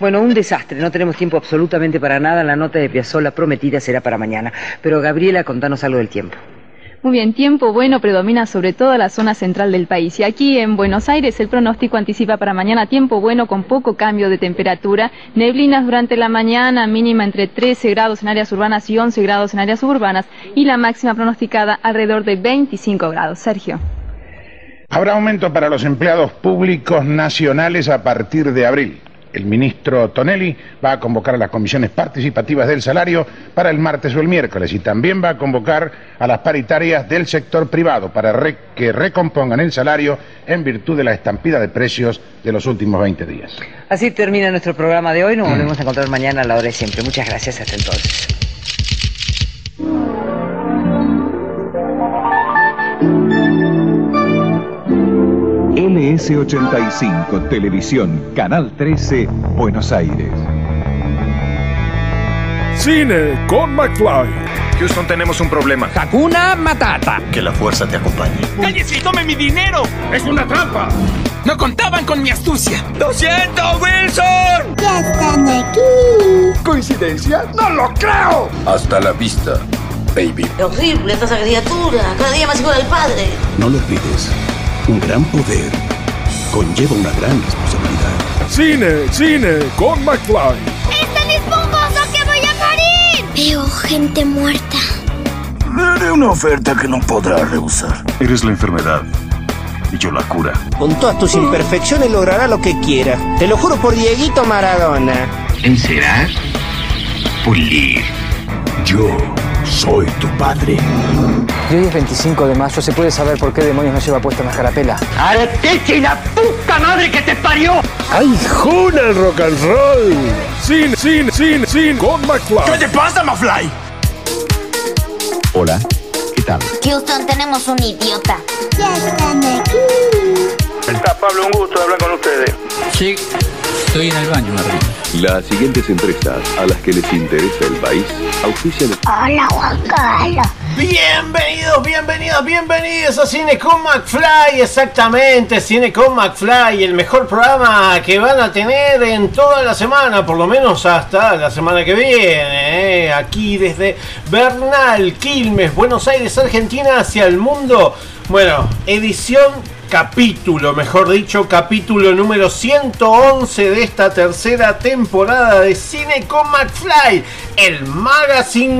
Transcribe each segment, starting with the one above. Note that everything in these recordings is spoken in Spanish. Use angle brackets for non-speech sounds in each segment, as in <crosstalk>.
Bueno, un desastre, no tenemos tiempo absolutamente para nada, la nota de Piazzolla prometida será para mañana. Pero Gabriela, contanos algo del tiempo. Muy bien, tiempo bueno predomina sobre toda la zona central del país y aquí en Buenos Aires el pronóstico anticipa para mañana tiempo bueno con poco cambio de temperatura, neblinas durante la mañana mínima entre 13 grados en áreas urbanas y 11 grados en áreas suburbanas y la máxima pronosticada alrededor de 25 grados. Sergio. Habrá aumento para los empleados públicos nacionales a partir de abril. El ministro Tonelli va a convocar a las comisiones participativas del salario para el martes o el miércoles y también va a convocar a las paritarias del sector privado para que recompongan el salario en virtud de la estampida de precios de los últimos 20 días. Así termina nuestro programa de hoy. Nos volvemos a encontrar mañana a la hora de siempre. Muchas gracias. Hasta entonces. LS85 Televisión, Canal 13, Buenos Aires. Cine con McFly. Houston, tenemos un problema. Hakuna Matata. Que la fuerza te acompañe. ¡Cállese y tome mi dinero! ¡Es una trampa! ¡No contaban con mi astucia! ¡Lo siento, Wilson! ¡Ya están aquí! ¿Coincidencia? ¡No lo creo! Hasta la vista, baby. ¡Qué horrible esta criatura! Cada día más igual al padre. No lo olvides. Un gran poder conlleva una gran responsabilidad. Cine, cine con McFly. ¡Es tan esponjoso que voy a morir! Veo gente muerta. Le haré una oferta que no podrá rehusar. Eres la enfermedad y yo la cura. Con todas tus imperfecciones logrará lo que quiera. Te lo juro por Dieguito Maradona. Encerar, pulir. Yo soy tu padre. Y hoy es 25 de mayo, ¿se puede saber por qué demonios no lleva puesta una carapela? ¡Arteche y la puta madre que te parió! ¡Ay, juna el rock and roll! ¡Sin, sin, sin, sin! ¡Con McFly! ¿Qué te pasa, McFly? Hola, ¿qué tal? Houston, tenemos un idiota. Ya están aquí. Está Pablo, un gusto hablar con ustedes. Sí, estoy en el baño, Martín. Las siguientes empresas a las que les interesa el país auspician. Hola, Juan Carlos. Bienvenidos, bienvenidos, bienvenidos a Cine con McFly, exactamente, Cine con McFly, el mejor programa que van a tener en toda la semana, por lo menos hasta la semana que viene, ¿eh? aquí desde Bernal, Quilmes, Buenos Aires, Argentina, hacia el mundo. Bueno, edición capítulo, mejor dicho, capítulo número 111 de esta tercera temporada de Cine con McFly, el magazine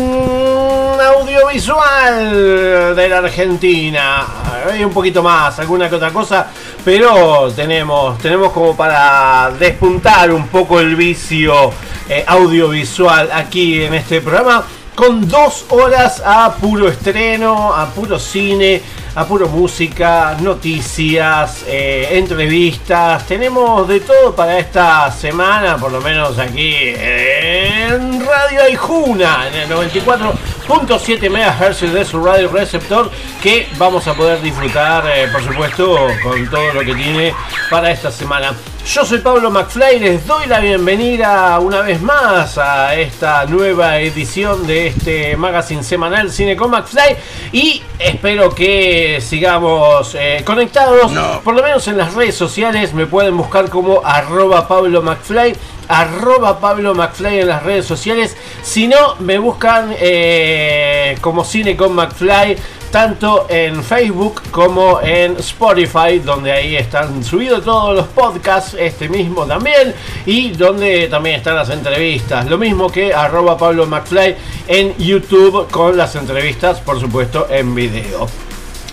audiovisual de la Argentina. Hay un poquito más, alguna que otra cosa, pero tenemos, tenemos como para despuntar un poco el vicio eh, audiovisual aquí en este programa con dos horas a puro estreno, a puro cine, a puro música, noticias, eh, entrevistas. Tenemos de todo para esta semana, por lo menos aquí en Radio Aijuna, en el 94.7 MHz de su radio receptor, que vamos a poder disfrutar, eh, por supuesto, con todo lo que tiene para esta semana. Yo soy Pablo McFly, les doy la bienvenida una vez más a esta nueva edición de este magazine semanal Cine con McFly y espero que sigamos eh, conectados, por lo menos en las redes sociales me pueden buscar como arroba Pablo McFly arroba Pablo McFly en las redes sociales. Si no, me buscan eh, como Cine con McFly tanto en Facebook como en Spotify, donde ahí están subidos todos los podcasts, este mismo también, y donde también están las entrevistas. Lo mismo que arroba Pablo McFly en YouTube con las entrevistas, por supuesto, en video.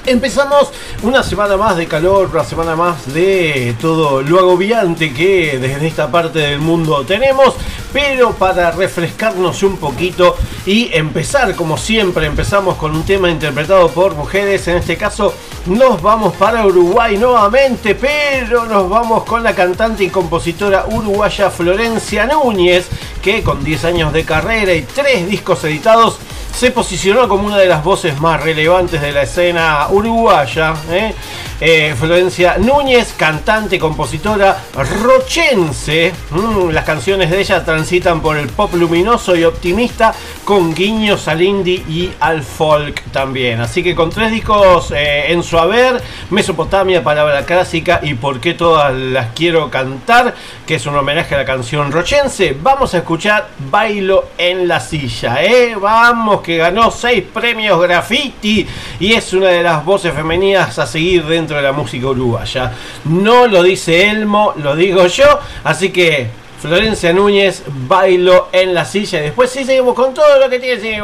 Empezamos una semana más de calor, una semana más de todo lo agobiante que desde esta parte del mundo tenemos, pero para refrescarnos un poquito y empezar como siempre, empezamos con un tema interpretado por mujeres, en este caso nos vamos para Uruguay nuevamente, pero nos vamos con la cantante y compositora uruguaya Florencia Núñez, que con 10 años de carrera y 3 discos editados, se posicionó como una de las voces más relevantes de la escena uruguaya. ¿eh? Eh, Florencia Núñez, cantante, compositora rochense. Mm, las canciones de ella transitan por el pop luminoso y optimista, con guiños al indie y al folk también. Así que con tres discos eh, en su haber, Mesopotamia, Palabra Clásica y Por qué todas las quiero cantar, que es un homenaje a la canción rochense, vamos a escuchar Bailo en la silla. ¿eh? Vamos, que ganó seis premios graffiti y es una de las voces femeninas a seguir dentro de la música uruguaya. No lo dice Elmo, lo digo yo, así que Florencia Núñez, bailo en la silla. Y después sí seguimos con todo lo que tiene.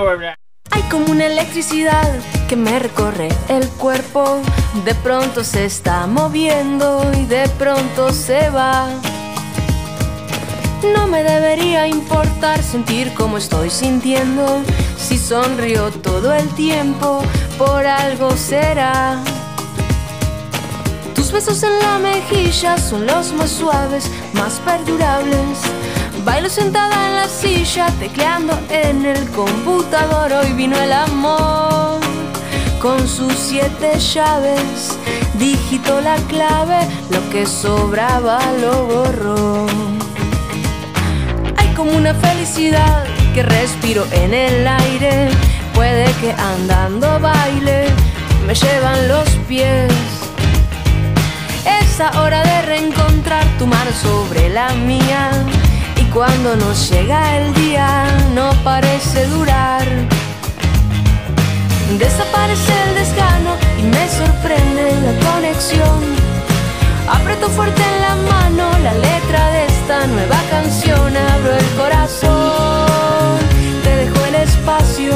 Hay como una electricidad que me recorre el cuerpo. De pronto se está moviendo y de pronto se va. No me debería importar sentir como estoy sintiendo. Si sonrío todo el tiempo, por algo será. Besos en la mejilla son los más suaves, más perdurables. Bailo sentada en la silla, tecleando en el computador. Hoy vino el amor con sus siete llaves. Digitó la clave, lo que sobraba lo borró. Hay como una felicidad que respiro en el aire. Puede que andando baile, me llevan los pies. Es hora de reencontrar tu mar sobre la mía. Y cuando nos llega el día, no parece durar. Desaparece el desgano y me sorprende la conexión. Aprieto fuerte en la mano la letra de esta nueva canción. Abro el corazón, te dejo el espacio.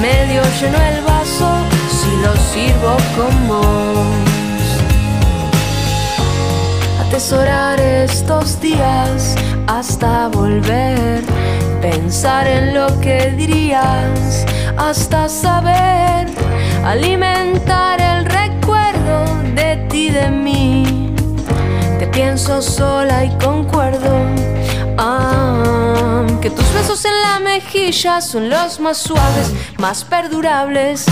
Medio lleno el vaso si lo sirvo con vos atesorar estos días hasta volver, pensar en lo que dirías hasta saber, alimentar el recuerdo de ti, de mí. Te pienso sola y concuerdo. Ah, que tus besos en la mejilla son los más suaves, más perdurables.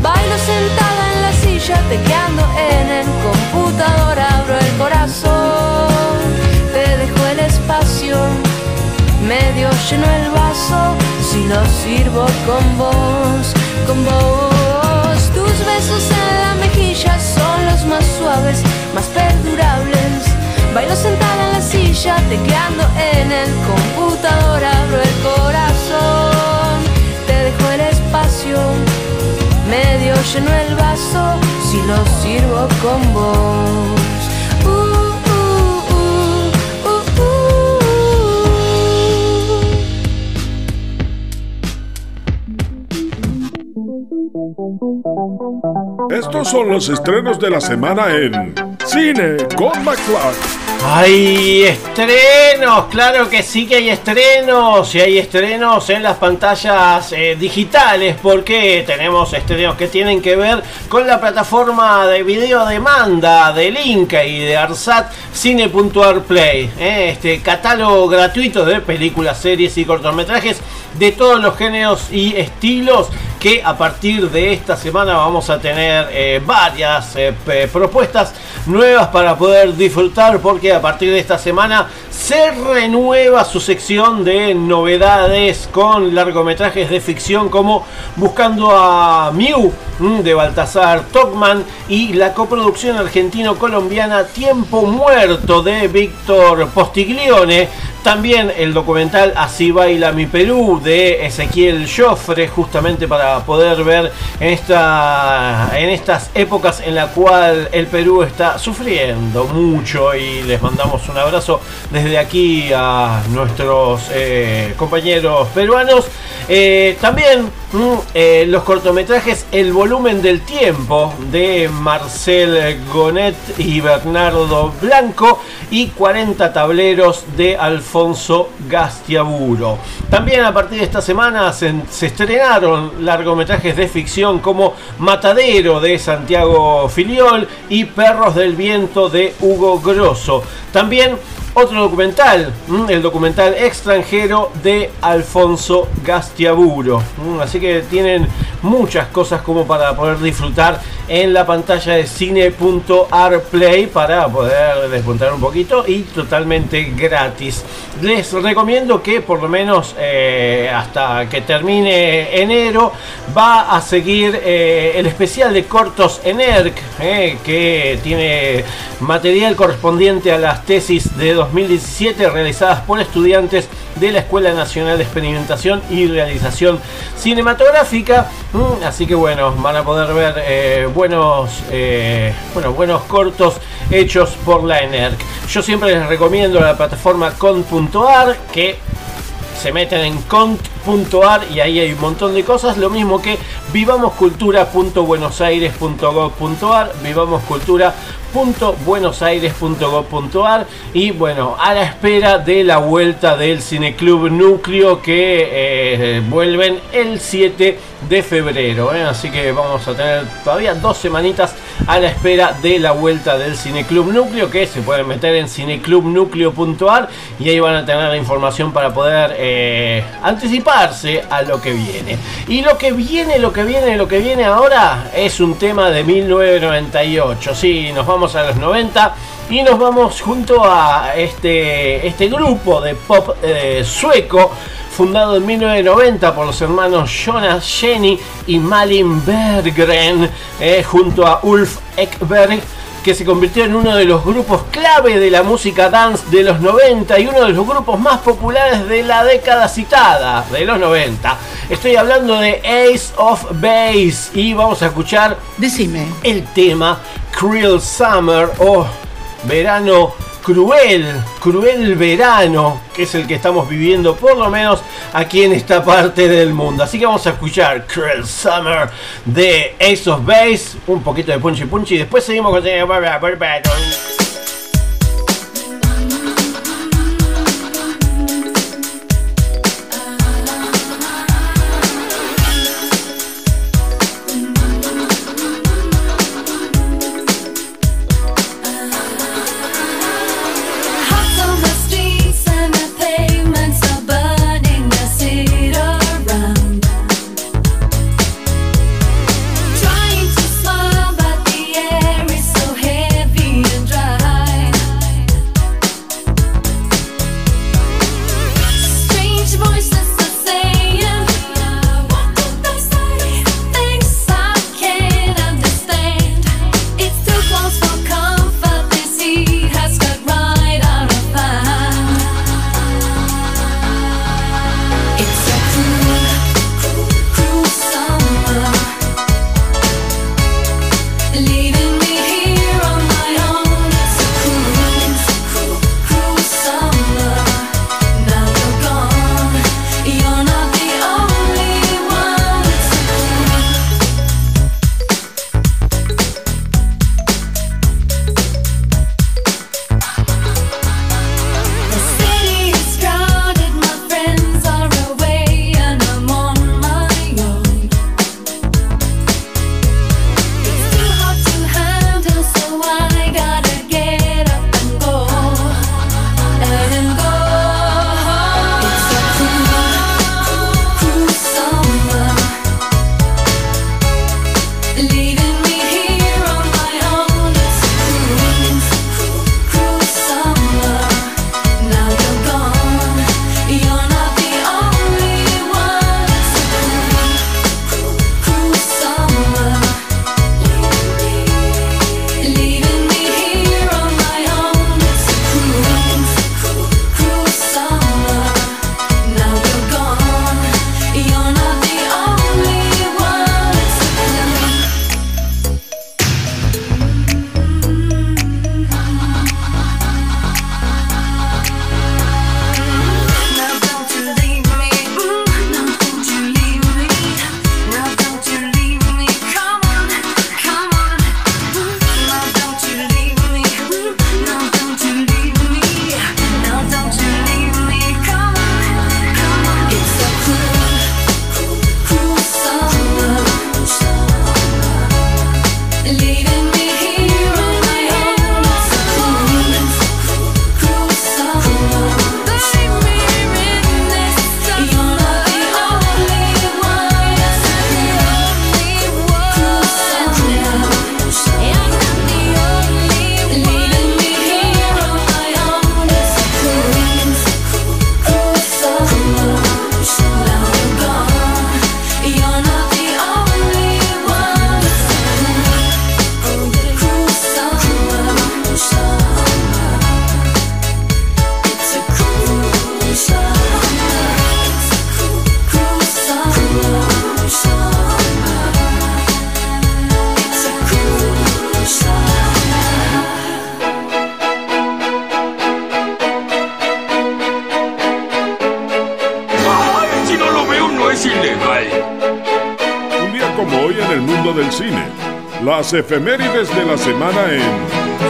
Bailo sentada en la tecleando en el computador, abro el corazón, te dejo el espacio, medio lleno el vaso, si lo sirvo con vos, con vos. Tus besos en la mejilla son los más suaves, más perdurables. Bailo sentada en la silla, tecleando en el computador, abro el corazón, lleno el vaso si lo sirvo con vos. Estos son los estrenos de la semana en Cine con McFly. Hay estrenos, claro que sí que hay estrenos y hay estrenos en las pantallas eh, digitales porque tenemos estrenos que tienen que ver con la plataforma de video demanda del Inca y de Arsat Cine.arplay, eh, este catálogo gratuito de películas, series y cortometrajes de todos los géneros y estilos que a partir de esta semana vamos a tener eh, varias eh, propuestas nuevas para poder disfrutar porque a partir de esta semana se renueva su sección de novedades con largometrajes de ficción como Buscando a Mew de Baltasar Tocman y la coproducción argentino-colombiana Tiempo Muerto de Víctor Postiglione también el documental Así baila mi Perú de Ezequiel Joffre, justamente para poder ver en, esta, en estas épocas en la cual el Perú está sufriendo mucho y les mandamos un abrazo desde aquí a nuestros eh, compañeros peruanos. Eh, también mm, eh, los cortometrajes El volumen del tiempo de Marcel Gonet y Bernardo Blanco y 40 tableros de Alfonso Gastiaburo. También a partir de esta semana se, se estrenaron largometrajes de ficción como Matadero de Santiago Filiol y Perros del Viento de Hugo Grosso. También otro documental, el documental extranjero de Alfonso Gastiaburo. Así que tienen muchas cosas como para poder disfrutar en la pantalla de cine.ar play para poder despuntar un poquito y totalmente gratis. Les recomiendo que por lo menos eh, hasta que termine enero va a seguir eh, el especial de cortos en ERC eh, que tiene material correspondiente a las tesis de 2017 realizadas por estudiantes de la Escuela Nacional de Experimentación y Realización Cinematográfica. Mm, así que bueno, van a poder ver eh, buenos, eh, bueno, buenos cortos hechos por la ENERC. Yo siempre les recomiendo la plataforma con.ar que se meten en cont.ar y ahí hay un montón de cosas. Lo mismo que vivamoscultura.buenosaires.gov.ar, vivamoscultura.buenosaires.gov.ar y bueno, a la espera de la vuelta del Cineclub Núcleo que eh, vuelven el 7 de febrero. ¿eh? Así que vamos a tener todavía dos semanitas a la espera de la vuelta del Cineclub Núcleo que se pueden meter en cineclubnucleo.ar y ahí van a tener la información para poder eh, anticiparse a lo que viene. Y lo que viene, lo que viene, lo que viene ahora es un tema de 1998. Sí, nos vamos a los 90 y nos vamos junto a este, este grupo de pop eh, sueco fundado en 1990 por los hermanos Jonas Jenny y Malin Berggren, eh, junto a Ulf Ekberg, que se convirtió en uno de los grupos clave de la música dance de los 90 y uno de los grupos más populares de la década citada, de los 90. Estoy hablando de Ace of Base y vamos a escuchar Decime. el tema Cruel Summer o Verano Cruel, cruel verano, que es el que estamos viviendo por lo menos aquí en esta parte del mundo. Así que vamos a escuchar Cruel Summer de Ace of Base, un poquito de punchy punchy y después seguimos con Efemérides de la semana en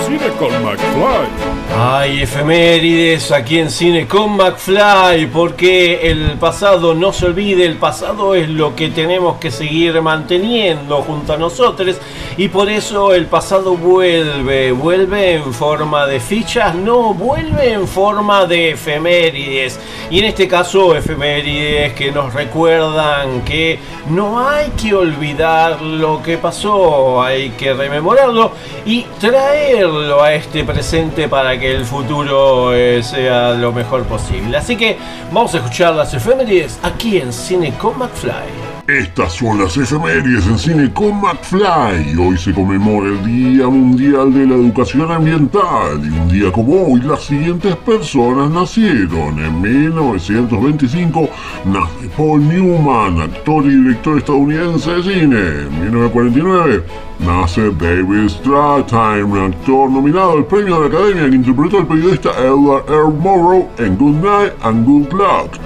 Cine con McFly. Hay efemérides aquí en Cine con McFly, porque el pasado no se olvide, el pasado es lo que tenemos que seguir manteniendo junto a nosotros y por eso el pasado vuelve, vuelve en forma de fichas, no, vuelve en forma de efemérides. Y en este caso efemérides que nos recuerdan que no hay que olvidar lo que pasó, hay que rememorarlo y traerlo a este presente para que el futuro eh, sea lo mejor posible. Así que vamos a escuchar las efemérides aquí en Cine con McFly. Estas son las efemérides en Cine con McFly. Hoy se conmemora el Día Mundial de la Educación Ambiental y un día como hoy las siguientes personas nacieron. En 1925 nace Paul Newman, actor y director estadounidense de cine. En 1949 nace David Strathairn, actor nominado al premio de la Academia que interpretó al periodista Edward R. Morrow en Good Night and Good Luck.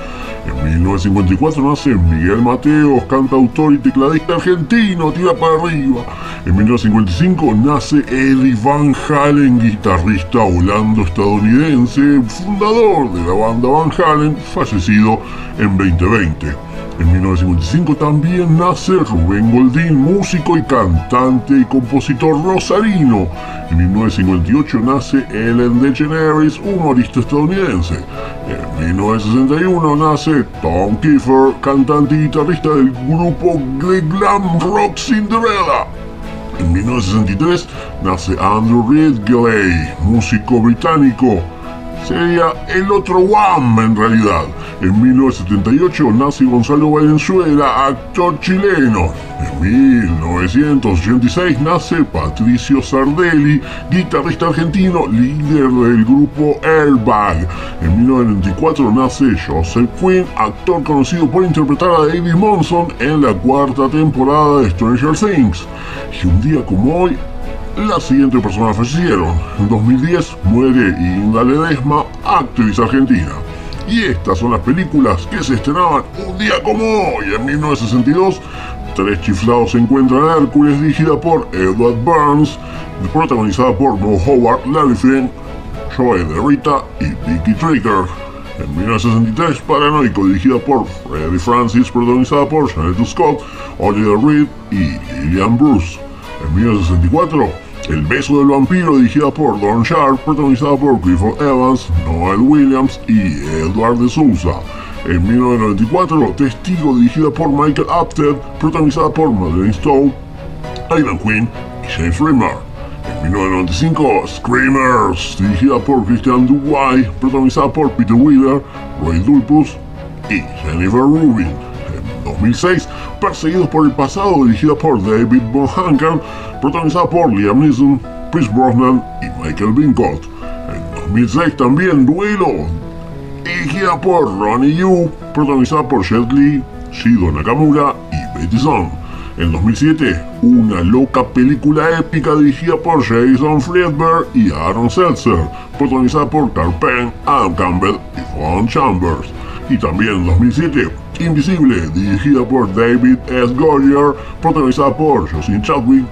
En 1954 nace Miguel Mateos, cantautor y tecladista argentino, tira para arriba. En 1955 nace Eddie Van Halen, guitarrista holando-estadounidense, fundador de la banda Van Halen, fallecido en 2020. En 1955 también nace Rubén Goldín, músico y cantante y compositor rosarino. En 1958 nace Ellen DeGeneres, humorista estadounidense. En 1961 nace Tom Kiefer, cantante y guitarrista del grupo The Glam Rock Cinderella. En 1963 nace Andrew Ridgely, músico británico sería el otro Wham en realidad. En 1978 nace Gonzalo Valenzuela, actor chileno. En 1986 nace Patricio Sardelli, guitarrista argentino, líder del grupo Airbag. En 1994 nace Joseph Quinn, actor conocido por interpretar a David Monson en la cuarta temporada de Stranger Things. Y un día como hoy, las siguientes personas fallecieron. En 2010 muere Inda Ledesma, actriz argentina. Y estas son las películas que se estrenaban un día como hoy, en 1962. Tres chiflados se encuentran en Hércules, dirigida por Edward Burns, protagonizada por Mo Howard, Larry Flynn, Joey de Rita y Vicky Trigger. En 1963, Paranoico, dirigida por Freddie Francis, protagonizada por Janet Scott, Oliver Reed y Lillian Bruce. En 1964, El beso del vampiro, dirigida por Don Sharp, protagonizada por Clifford Evans, Noel Williams y Edward de Souza. En 1994, Testigo, dirigida por Michael Apted, protagonizada por Madeleine Stowe, Aidan Quinn y James Remar. En 1995, Screamers, dirigida por Christian Duguay, protagonizada por Peter Wheeler, Ray Dulpus y Jennifer Rubin. En 2006, Perseguidos por el pasado, dirigida por David Von Hanken, protagonizada por Liam Neeson, Chris Brosnan y Michael Bincott. En 2006 también Duelo, dirigida por Ronnie Yu, protagonizada por Jet Li, Shido Nakamura y Betty Song. En 2007, una loca película épica dirigida por Jason Friedberg y Aaron Seltzer, protagonizada por Carl Penn, Adam Campbell y Von Chambers. Y también en 2007, Invisible, dirigida por David S. Goyer, protagonizada por Jocelyn Chadwick,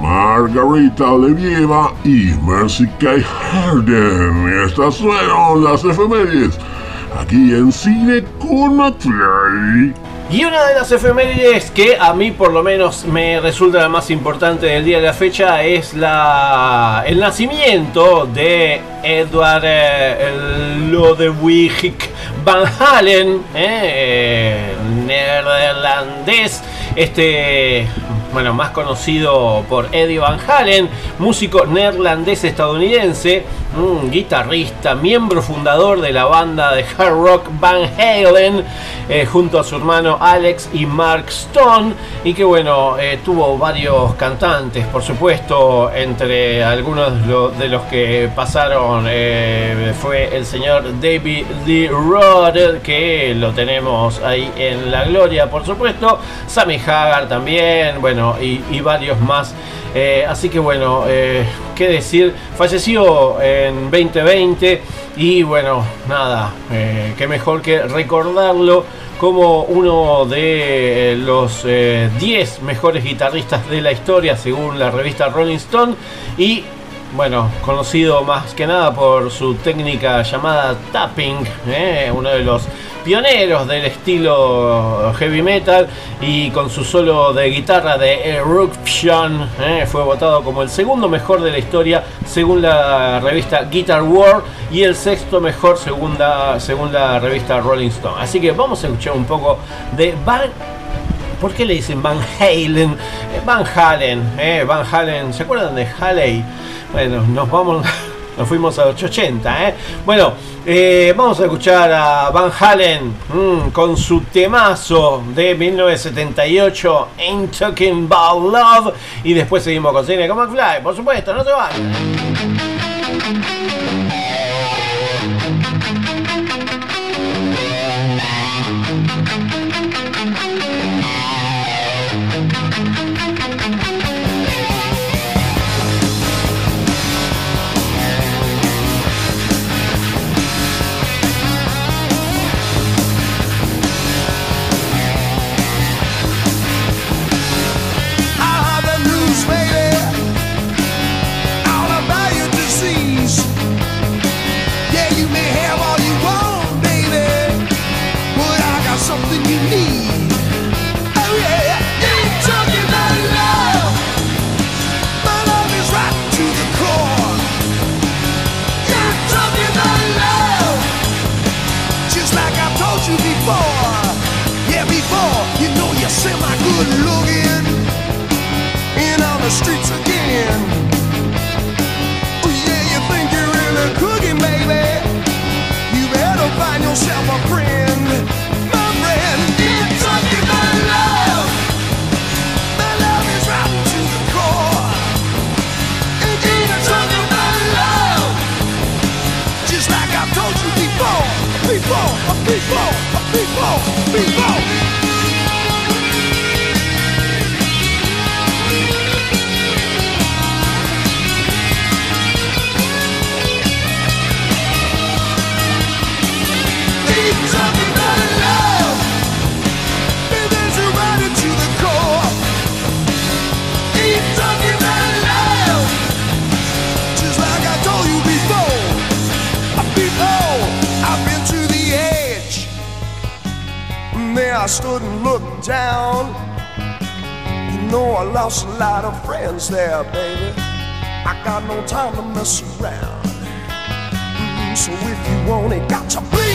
Margarita Levieva y Mercy K. Harden. Estas fueron las efemérides aquí en Cine con McFly. Y una de las efemérides que a mí por lo menos me resulta la más importante del día de la fecha es la el nacimiento de Edward eh, Lodewijk Van Halen, eh, neerlandés, este bueno, más conocido por Eddie Van Halen, músico neerlandés estadounidense, un guitarrista, miembro fundador de la banda de hard rock Van Halen, eh, junto a su hermano Alex y Mark Stone, y que bueno, eh, tuvo varios cantantes, por supuesto, entre algunos de los que pasaron eh, fue el señor David Lee Roth, que lo tenemos ahí en la gloria, por supuesto, Sammy Hagar también, bueno, y, varios más. Eh, así que bueno, eh, qué decir, falleció en 2020 y bueno, nada, eh, qué mejor que recordarlo como uno de los eh, 10 mejores guitarristas de la historia según la revista Rolling Stone y bueno, conocido más que nada por su técnica llamada tapping, ¿eh? uno de los pioneros del estilo heavy metal y con su solo de guitarra de Eruption ¿eh? fue votado como el segundo mejor de la historia según la revista Guitar World y el sexto mejor según la, según la revista Rolling Stone. Así que vamos a escuchar un poco de Van ¿Por qué le dicen Van Halen? Eh, Van Halen, eh, Van Halen, ¿se acuerdan de Haley? Bueno, nos vamos, <laughs> nos fuimos a los 80, ¿eh? Bueno, eh, vamos a escuchar a Van Halen mm, con su temazo de 1978, Ain't Talking About Love, y después seguimos con Cine con McFly, por supuesto, no se vayan. people. I stood and looked down. You know I lost a lot of friends there, baby. I got no time to mess around. Mm, So if you want it, got to bleed,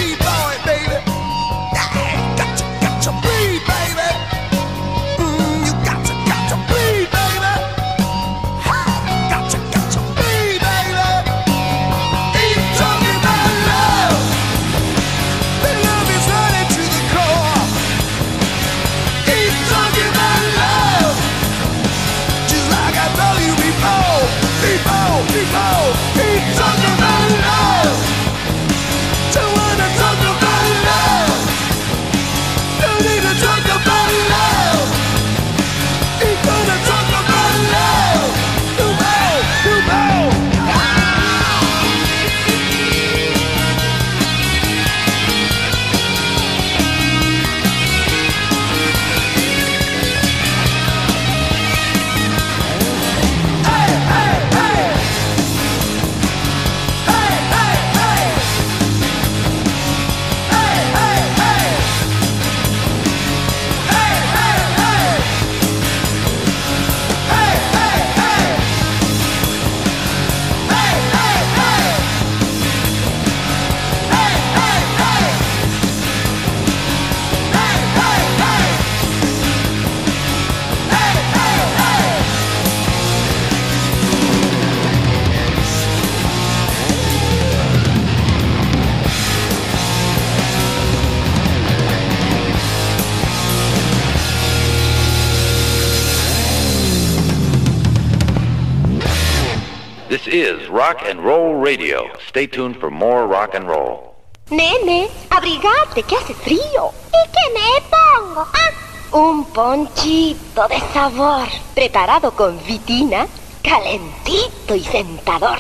Stay tuned for more rock and roll. Nene, abrigate, que hace frío. ¿Y qué me pongo? Ah, Un ponchito de sabor, preparado con vitina, calentito y sentador.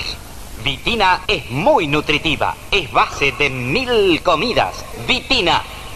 Vitina es muy nutritiva. Es base de mil comidas. Vitina.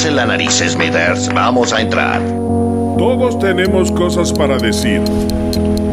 Tápese la nariz, Smithers. Vamos a entrar. Todos tenemos cosas para decir.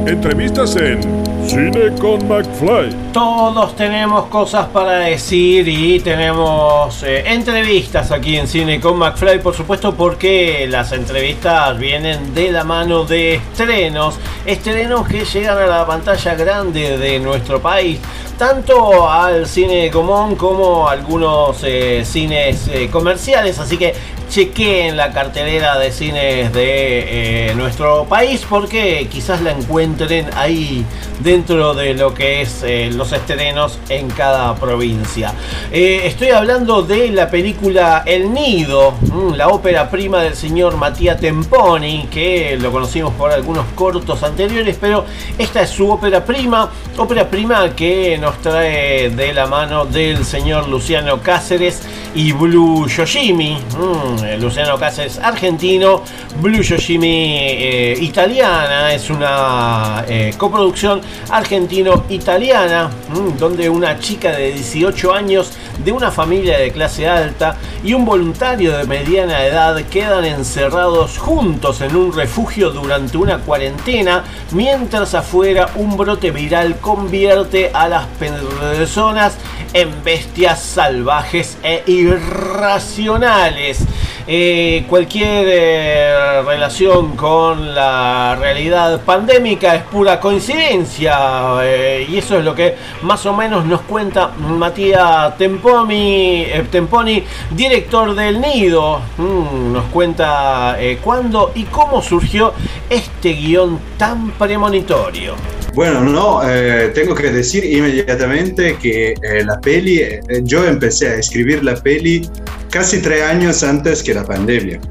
Entrevistas en Cine con McFly. Todos tenemos cosas para decir y tenemos eh, entrevistas aquí en Cine con McFly, por supuesto, porque las entrevistas vienen de la mano de estrenos, estrenos que llegan a la pantalla grande de nuestro país, tanto al cine común como a algunos eh, cines eh, comerciales, así que chequeen la cartelera de cines de eh, nuestro país porque quizás la encuentren ahí dentro de lo que es los estrenos en cada provincia. Estoy hablando de la película El Nido, mm, la ópera prima del señor Matías Temponi, que lo conocimos por algunos cortos anteriores, pero esta es su ópera prima, ópera prima que nos trae de la mano del señor Luciano Cáceres y Blue Yoshimi. Mm, Luciano Cáceres argentino, Blue Yoshimi eh, italiana, es una eh, coproducción argentino-italiana, mm, donde una chica de 18 años de una familia de clase alta y un voluntario de mediana edad quedan encerrados juntos en un refugio durante una cuarentena, mientras afuera un brote viral convierte a las personas en bestias salvajes e irracionales. Eh, cualquier eh, relación con la realidad pandémica es pura coincidencia eh, y eso es lo que más o menos nos cuenta Matías Temponi, eh, Temponi director del Nido. Mm, nos cuenta cuándo y cómo surgió este guion tan premonitorio. Bueno, no, eh, tengo que decir inmediatamente que eh, la peli, eh, yo empecé a escribir la peli casi tres años antes que la pandemia.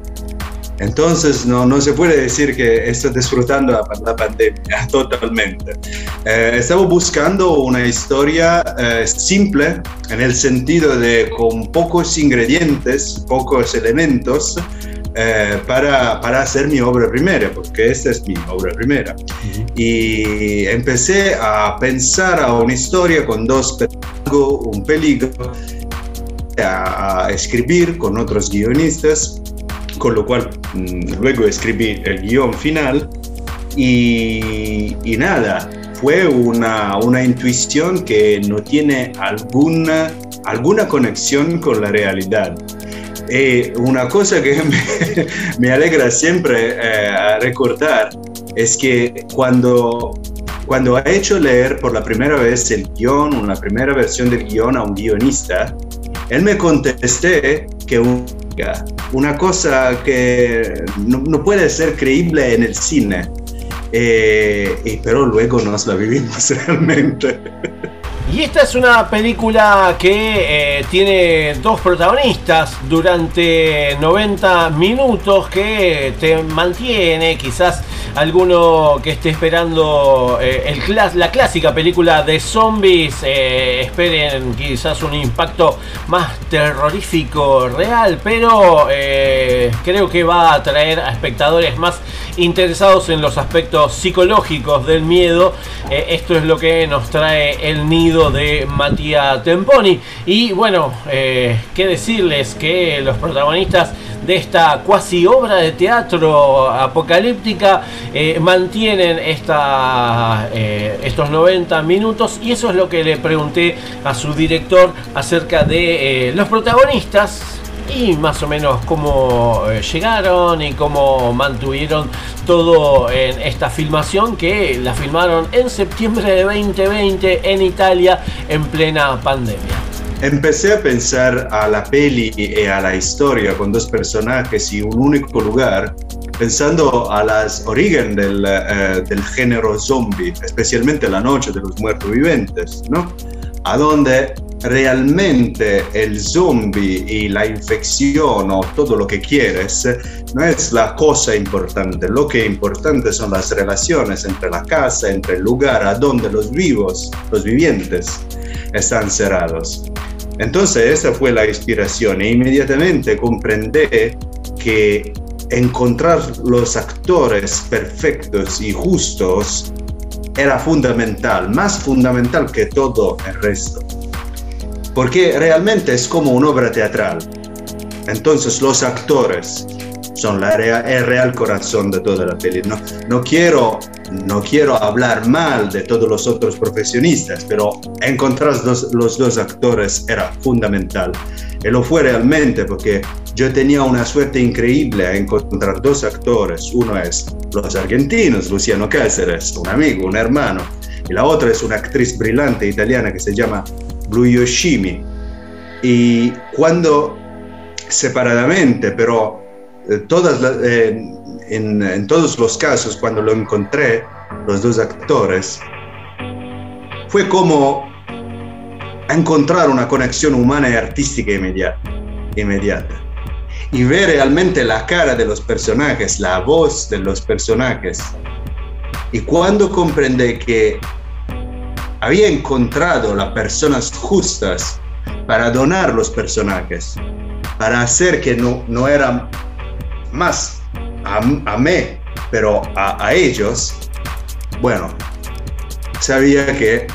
Entonces no, no se puede decir que estoy disfrutando la, la pandemia <laughs> totalmente. Eh, estaba buscando una historia simple en el sentido de con pocos ingredientes, pocos elementos, eh, para, para, hacer mi obra primera, porque esta es mi obra primera. Uh -huh. Y empecé a pensar a una historia con dos peligros, un peligro, a, a escribir con otros guionistas, con lo cual mmm, luego escribí el guion final y, y nada, fue una, una, intuición que no tiene alguna, alguna conexión con la realidad. Eh, una cosa que <laughs> me, me alegra siempre eh, recordar es que cuando, cuando ha hecho leer por la primera vez el guion, una primera versión del guion a un guionista, él me contesté que una cosa que no, no puede ser creíble en el cine, eh, y, pero luego nos la vivimos <laughs> realmente. Y esta es una película que eh, tiene dos protagonistas durante 90 minutos que te mantiene quizás alguno que esté esperando eh, la clásica película de zombies, eh, esperen quizás un impacto más terrorífico real, pero eh, creo que va a atraer a espectadores más interesados en los aspectos psicológicos del miedo. Esto es lo que nos trae el nido de Matías Temponi. Y bueno, qué decirles que los protagonistas de esta cuasi obra de teatro apocalíptica eh, mantienen esta, eh, estos 90 minutos y eso es lo que le pregunté a su director acerca de eh, los protagonistas y más o menos cómo llegaron y cómo mantuvieron todo en esta filmación que la filmaron en septiembre de 2020 en Italia en plena pandemia. Empecé a pensar a la peli y a la historia con dos personajes y un único lugar, pensando a las orígenes del, eh, del género zombie, especialmente la noche de los muertos vivientes, ¿no? A donde realmente el zombie y la infección o todo lo que quieres no es la cosa importante, lo que es importante son las relaciones entre la casa, entre el lugar a donde los vivos, los vivientes, están cerrados. Entonces esa fue la inspiración e inmediatamente comprendí que encontrar los actores perfectos y justos era fundamental, más fundamental que todo el resto. Porque realmente es como una obra teatral. Entonces los actores son la rea- el real corazón de toda la peli. No, no, quiero, no quiero hablar mal de todos los otros profesionistas, pero encontrar los, los dos actores era fundamental. Y lo fue realmente porque yo tenía una suerte increíble a encontrar dos actores. Uno es los argentinos, Luciano Cáceres, un amigo, un hermano. Y la otra es una actriz brillante italiana que se llama Yoshimi. Y cuando separadamente, pero eh, todas la- eh, en, en todos los casos, cuando lo encontré, los dos actores, fue como encontrar una conexión humana y artística inmediata, inmediata. Y ver realmente la cara de los personajes, la voz de los personajes. Y cuando comprendí que había encontrado las personas justas para donar los personajes, para hacer que no, no eran más a, a mí, pero a, a ellos, bueno, sabía que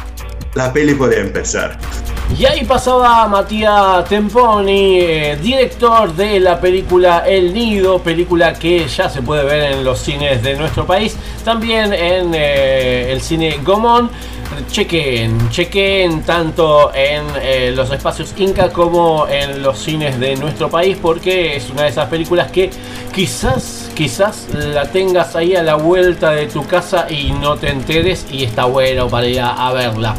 la peli podía empezar. Y ahí pasaba Matías Temponi, eh, director de la película El Nido, película que ya se puede ver en los cines de nuestro país, también en eh, el cine Gomón. Chequen, chequen tanto en eh, los espacios Inca como en los cines de nuestro país porque es una de esas películas que quizás, quizás la tengas ahí a la vuelta de tu casa y no te enteres y está bueno para ir a, a verla.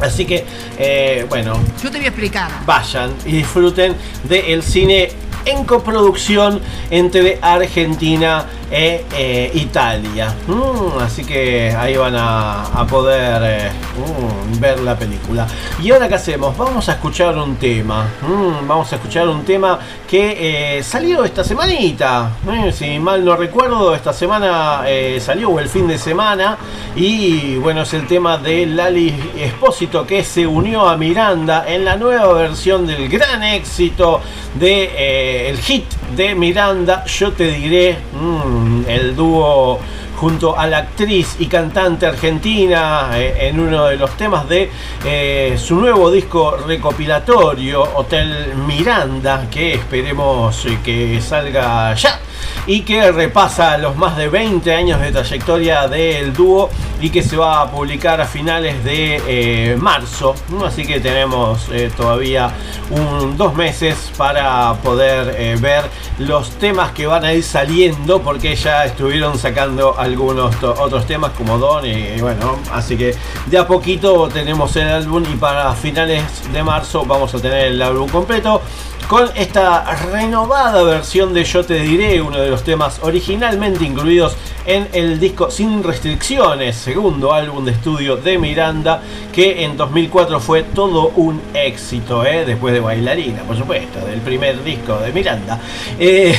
Así que, eh, bueno, Yo te voy a explicar. vayan y disfruten del cine en coproducción entre Argentina e eh, Italia. Mm, así que ahí van a, poder eh, mm, ver la película. Y ahora qué hacemos? Vamos a escuchar un tema. Mm, vamos a escuchar un tema que eh, salió esta semanita. Si mal no recuerdo, esta semana salió o el fin de semana. Y bueno, es el tema de Lali Espósito que se unió a Miranda en la nueva versión del gran éxito de eh, el hit de Miranda. Yo te diré, mm, el dúo junto a la actriz y cantante argentina eh, en uno de los temas de eh, su nuevo disco recopilatorio Hotel Miranda que esperemos que salga ya y que repasa los más de 20 años de trayectoria del dúo y que se va a publicar a finales de eh, marzo. Así que tenemos eh, todavía un, dos meses para poder eh, ver los temas que van a ir saliendo porque ya estuvieron sacando algunos otros temas como Don y bueno, así que de a poquito tenemos el álbum y para finales de marzo vamos a tener el álbum completo con esta renovada versión de Yo te diré, uno de los temas originalmente incluidos en el disco Sin Restricciones, segundo álbum de estudio de Miranda, que en 2004 fue todo un éxito, ¿eh? después de Bailarina, por supuesto, del primer disco de Miranda. Eh,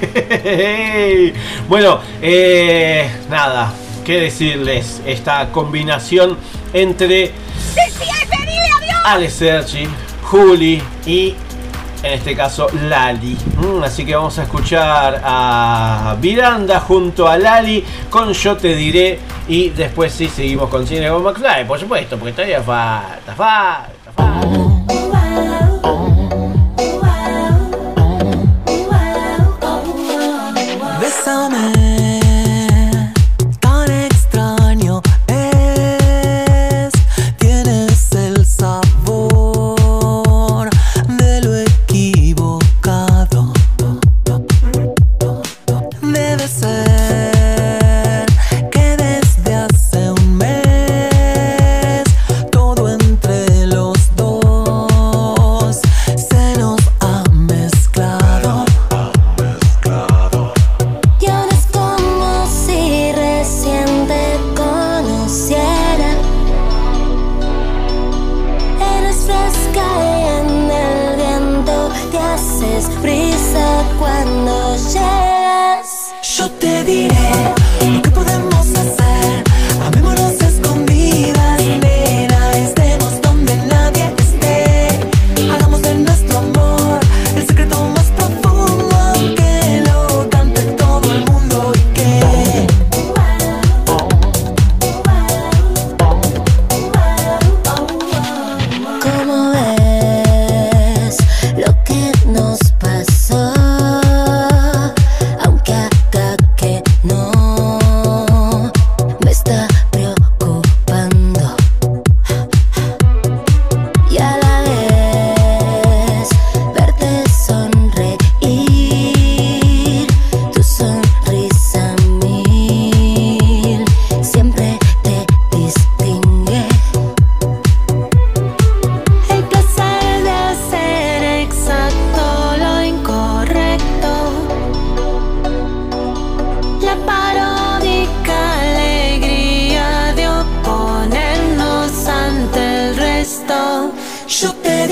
<laughs> bueno, eh, nada, qué decirles. Esta combinación entre Ale Sergi, Juli y en este caso Lali. Mm, así que vamos a escuchar a Miranda junto a Lali con Yo te diré y después sí seguimos con Cine con McFly, por supuesto, porque todavía falta, falta, falta.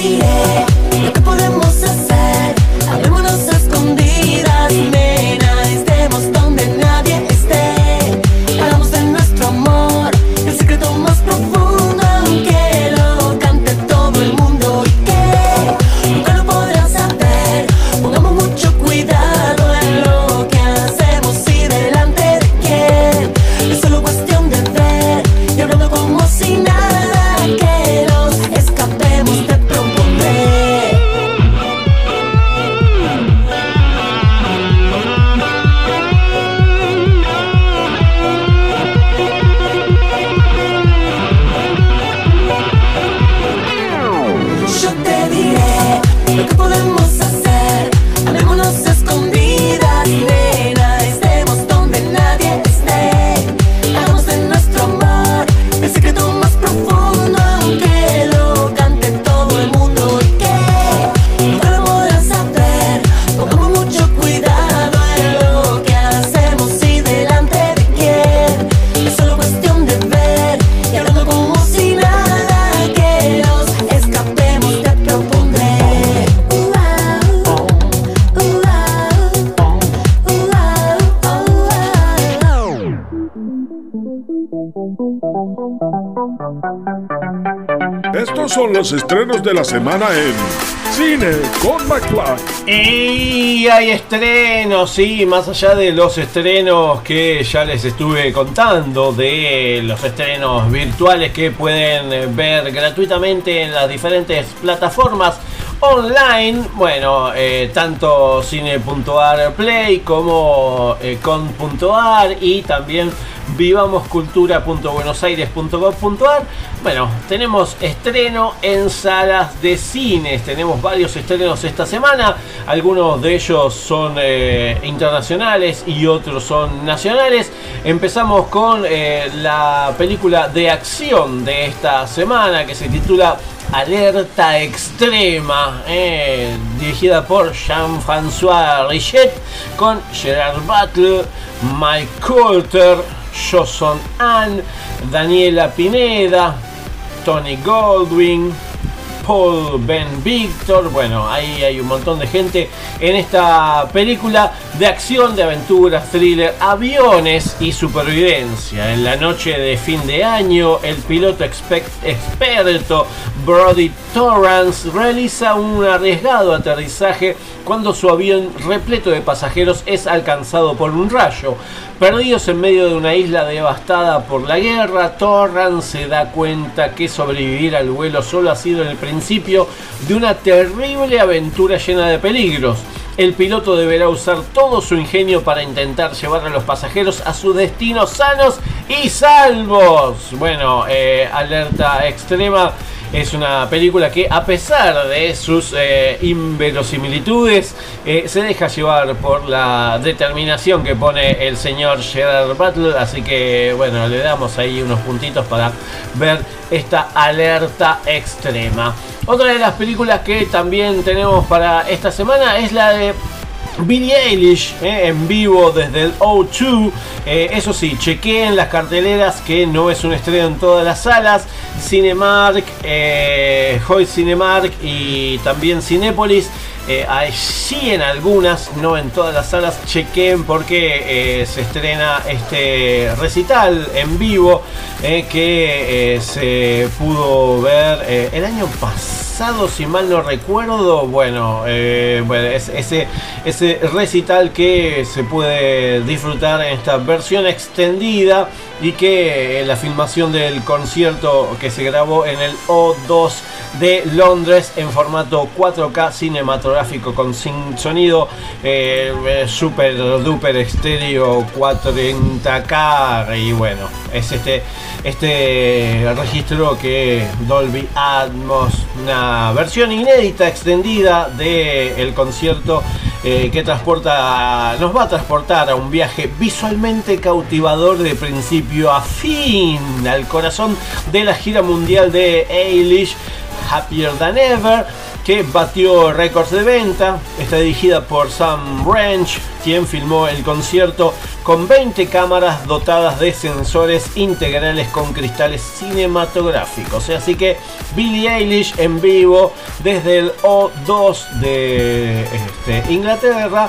Yo estrenos de la semana en Cine con McFly. Y hay estrenos, sí, más allá de los estrenos que ya les estuve contando, de los estrenos virtuales que pueden ver gratuitamente en las diferentes plataformas online, bueno, eh, tanto cine.ar play como eh, con.ar y también vivamoscultura.buenosaires.gov.ar. Bueno, tenemos estreno en salas de cines. Tenemos varios estrenos esta semana. Algunos de ellos son eh, internacionales y otros son nacionales. Empezamos con eh, la película de acción de esta semana que se titula Alerta Extrema, eh, dirigida por Jean-François Richet, con Gerard Butler, Mike Coulter, Joson Ann, Daniela Pineda, Tony Goldwyn, Paul Ben Victor. Bueno, ahí hay un montón de gente en esta película de acción, de aventuras, thriller, aviones y supervivencia. En la noche de fin de año, el piloto expe- experto Brody Torrance realiza un arriesgado aterrizaje cuando su avión repleto de pasajeros es alcanzado por un rayo. Perdidos en medio de una isla devastada por la guerra, Torrance se da cuenta que sobrevivir al vuelo solo ha sido el principio de una terrible aventura llena de peligros. El piloto deberá usar todo su ingenio para intentar llevar a los pasajeros a su destino sanos y salvos. Bueno, eh, alerta extrema es una película que a pesar de sus eh, inverosimilitudes eh, se deja llevar por la determinación que pone el señor Gerard Butler. Así que bueno, le damos ahí unos puntitos para ver esta alerta extrema. Otra de las películas que también tenemos para esta semana es la de Billie Eilish eh, en vivo desde el O2. Eh, eso sí, chequeen las carteleras que no es un estreno en todas las salas. Cinemark, eh, Hoy Cinemark y también Cinépolis. Eh, allí en algunas, no en todas las salas, chequen porque se estrena este recital en vivo que se pudo ver el año pasado, si mal no recuerdo. Bueno, eh, bueno es, ese, ese recital que se puede disfrutar en esta versión extendida y que eh, la filmación del concierto que se grabó en el O2 de Londres en formato 4K cinematográfico con sin sonido eh, super duper estéreo 430K y bueno es este este registro que Dolby Atmos versión inédita extendida del concierto eh, que transporta nos va a transportar a un viaje visualmente cautivador de principio a fin al corazón de la gira mundial de Eilish Happier Than Ever, que batió récords de venta. Está dirigida por Sam Branch, quien filmó el concierto con 20 cámaras dotadas de sensores integrales con cristales cinematográficos. Así que Billie Eilish en vivo desde el O2 de este, Inglaterra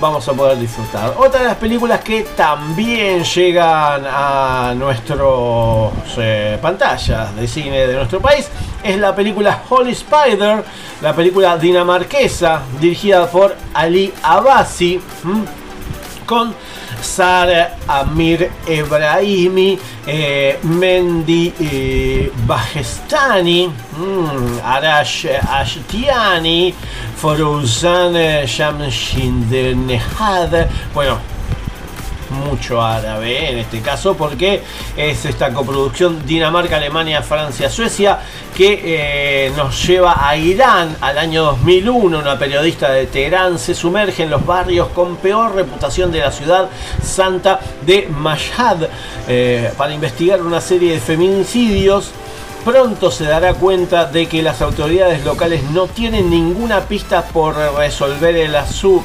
vamos a poder disfrutar. Otra de las películas que también llegan a nuestras eh, pantallas de cine de nuestro país es la película Holy Spider, la película dinamarquesa dirigida por Ali Abasi con Sara Amir Ebrahimi, eh, Mendy eh, Bajestani, mm, Arash Ashtiani, Foruzan Shamshindernehad. Bueno, mucho árabe en este caso porque es esta coproducción Dinamarca, Alemania, Francia, Suecia que eh, nos lleva a Irán al año 2001. Una periodista de Teherán se sumerge en los barrios con peor reputación de la ciudad santa de Mashhad eh, para investigar una serie de feminicidios pronto se dará cuenta de que las autoridades locales no tienen ninguna pista por resolver el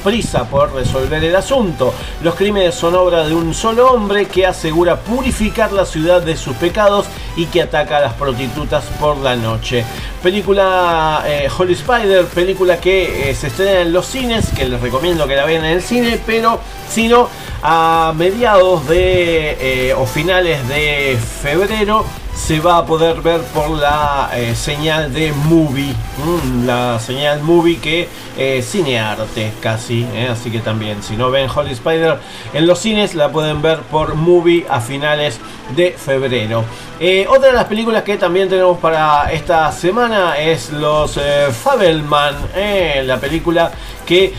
prisa por resolver el asunto. Los crímenes son obra de un solo hombre que asegura purificar la ciudad de sus pecados y que ataca a las prostitutas por la noche. Película eh, Holy Spider, película que eh, se estrena en los cines, que les recomiendo que la vean en el cine, pero sino a mediados de eh, o finales de febrero se va a poder ver por la eh, señal de movie, mm, la señal movie que eh, cinearte casi, eh, así que también si no ven Holy Spider en los cines la pueden ver por movie a finales de febrero. Eh, otra de las películas que también tenemos para esta semana es Los eh, Fabelman, eh, la película que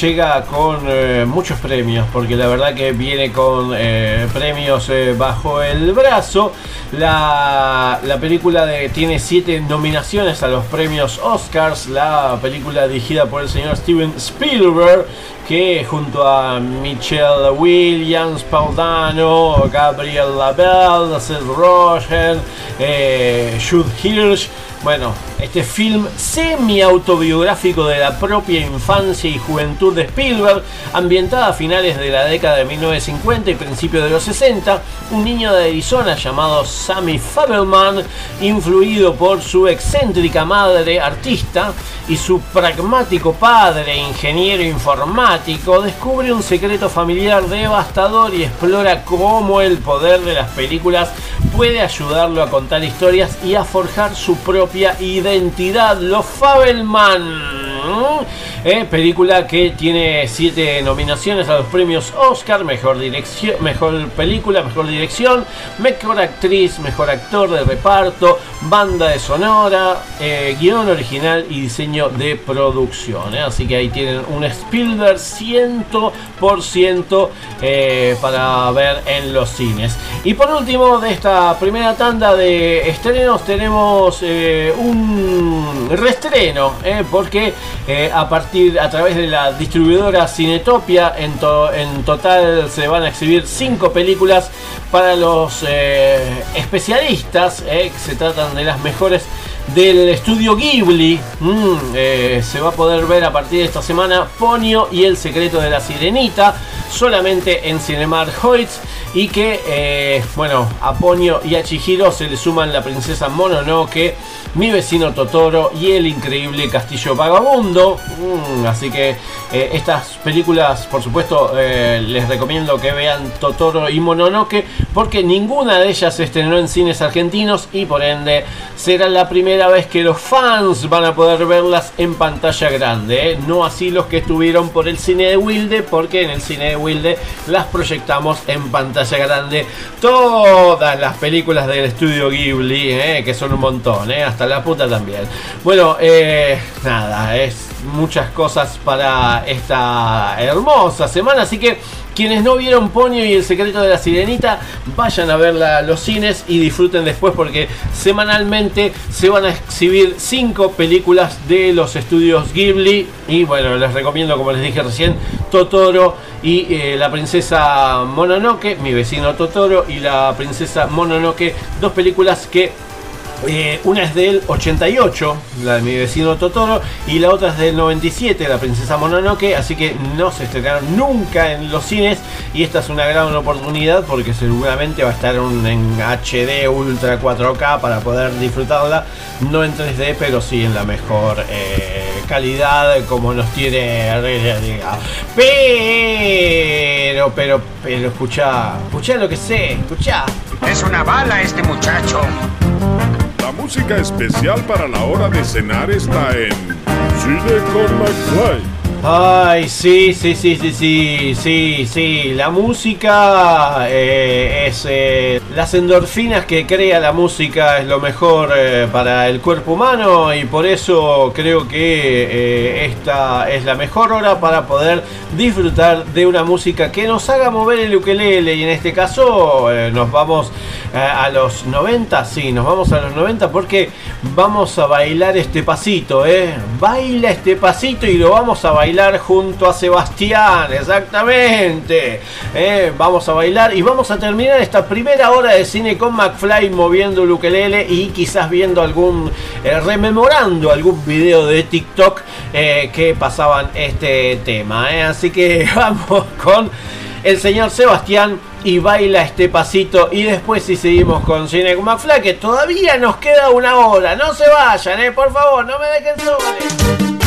llega con muchos premios, porque la verdad que viene con premios bajo el brazo. La, la película de, tiene siete nominaciones a los premios Oscars, la película dirigida por el señor Steven Spielberg, junto a Michelle Williams, Paul Dano, Gabriel Labelle, Seth Rogen, eh, Jude Hirsch. Bueno, este film semi-autobiográfico de la propia infancia y juventud de Spielberg, ambientada a finales de la década de 1950 y principios de los 60, un niño de Arizona llamado Sammy Fabelman, influido por su excéntrica madre artista y su pragmático padre ingeniero informático, descubre un secreto familiar devastador y explora cómo el poder de las películas puede ayudarlo a contar historias y a forjar su propia identidad. Los Fabelman. Eh, película que tiene siete nominaciones a los premios Oscar, mejor dirección, mejor película, mejor dirección, mejor actriz, mejor actor de reparto, banda de sonora, eh, guion original y diseño de producción. eh. Así que ahí tienen un Spielberg 100% eh, para ver en los cines. Y por último, de esta primera tanda de estrenos tenemos eh, un reestreno, eh, porque a partir a través de la distribuidora Cinetopia en, to- en total se van a exhibir cinco películas para los eh, especialistas, eh, que se tratan de las mejores del estudio Ghibli. Mm, eh, se va a poder ver a partir de esta semana Ponio y el secreto de la sirenita, solamente en Cinemark Hoyts. Y que, eh, bueno, a Ponio y a Chihiro se le suman la princesa Mononoke, mi vecino Totoro y el increíble Castillo Vagabundo. Mm, así que eh, estas películas, por supuesto, eh, les recomiendo que vean Totoro y Mononoke, porque ninguna de ellas se estrenó en cines argentinos y por ende será la primera vez que los fans van a poder verlas en pantalla grande. No así los que estuvieron por el cine de Wilde, porque en el cine de Wilde las proyectamos en pantalla grande. Todas las películas del estudio Ghibli, ¿eh? que son un montón, ¿eh? hasta la puta también. Bueno, eh, nada, es muchas cosas para esta hermosa semana, así que quienes no vieron Ponio y el secreto de la sirenita, vayan a verla los cines y disfruten después porque semanalmente se van a exhibir cinco películas de los estudios Ghibli. Y bueno, les recomiendo como les dije recién Totoro y eh, la princesa Mononoke, mi vecino Totoro y la princesa Mononoke, dos películas que eh, una es del 88, la de mi vecino Totoro, y la otra es del 97, la princesa Mononoke, así que no se estrenaron nunca en los cines y esta es una gran oportunidad porque seguramente va a estar un- en HD Ultra 4K para poder disfrutarla, no en 3D, pero sí en la mejor eh, calidad como nos tiene. Pero, pero, pero, escucha, escucha lo que sé, escucha. Es una bala este muchacho. Música especial para la hora de cenar está en Cine con. Ay, sí, sí, sí, sí, sí, sí, sí. La música eh, es... eh, las endorfinas que crea la música es lo mejor eh, para el cuerpo humano y por eso creo que esta es la mejor hora para poder disfrutar de una música que nos haga mover el ukelele y en este caso eh, nos vamos eh, a los 90, sí, nos vamos a los 90 porque vamos a bailar este pasito, ¿eh? Baila este pasito y lo vamos a bailar junto a Sebastián, exactamente. ¿eh? Vamos a bailar y vamos a terminar esta primera hora de cine con McFly moviendo el ukelele y quizás viendo algún, eh, rememorando algún video de TikTok que pasaban este tema. Que <laughs> vamos con el señor Sebastián y baila este pasito y después si seguimos con con McFly que todavía nos queda una hora. No se vayan, eh, por favor, no me dejen.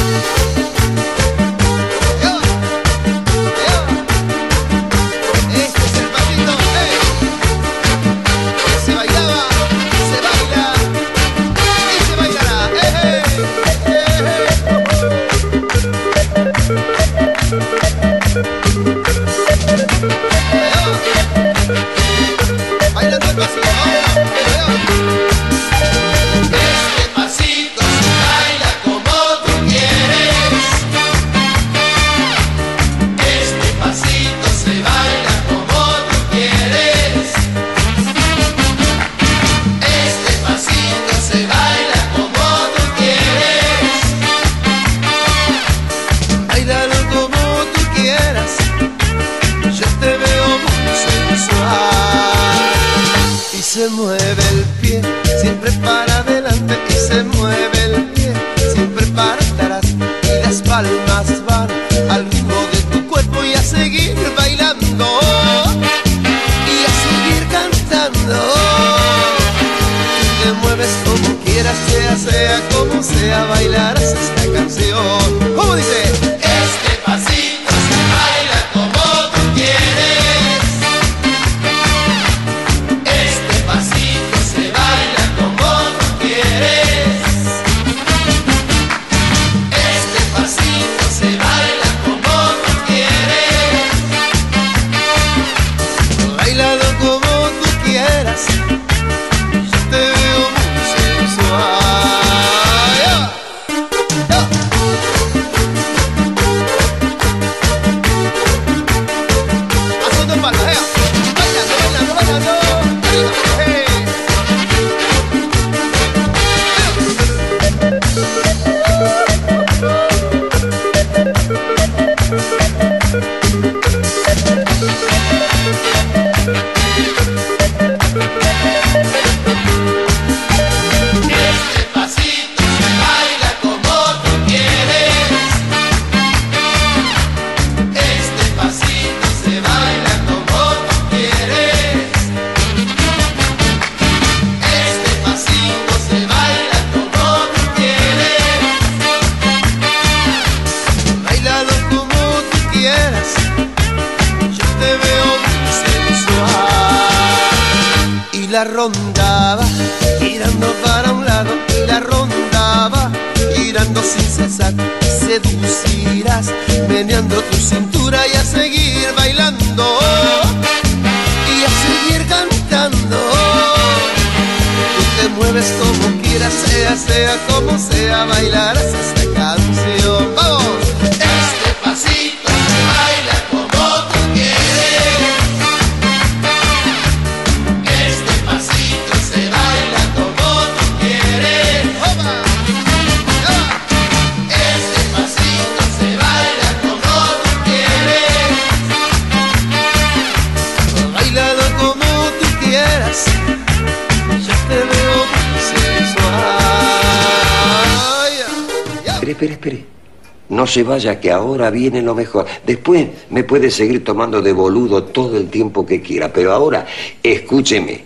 Se vaya, que ahora viene lo mejor. Después me puede seguir tomando de boludo todo el tiempo que quiera, pero ahora escúcheme.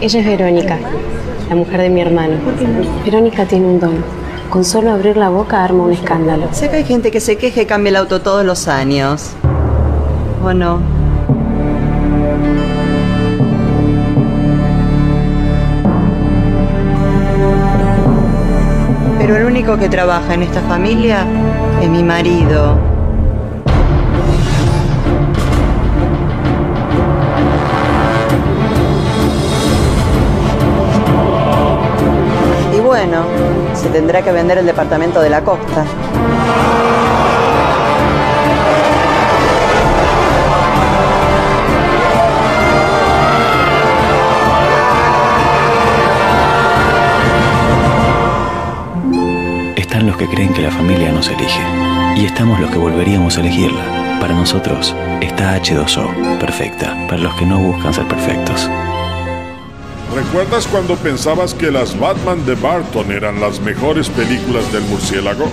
Ella es Verónica, la mujer de mi hermano. Verónica tiene un don. Con solo abrir la boca arma un escándalo. Sé que hay gente que se queje y cambia el auto todos los años. ¿O no? Pero el único que trabaja en esta familia es mi marido. Y bueno, se tendrá que vender el departamento de la costa. Creen que la familia nos elige. Y estamos los que volveríamos a elegirla. Para nosotros está H2O, perfecta. Para los que no buscan ser perfectos. ¿Recuerdas cuando pensabas que las Batman de Barton eran las mejores películas del murciélago?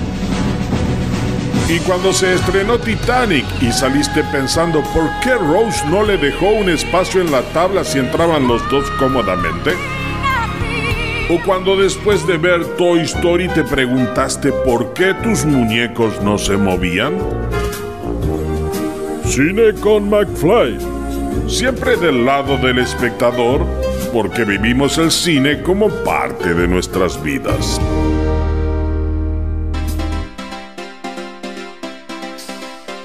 Y cuando se estrenó Titanic y saliste pensando por qué Rose no le dejó un espacio en la tabla si entraban los dos cómodamente? ¿O cuando después de ver Toy Story te preguntaste por qué tus muñecos no se movían? Cine con McFly. Siempre del lado del espectador, porque vivimos el cine como parte de nuestras vidas.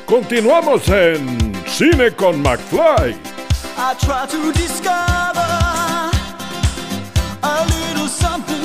Continuamos en Cine con McFly. Something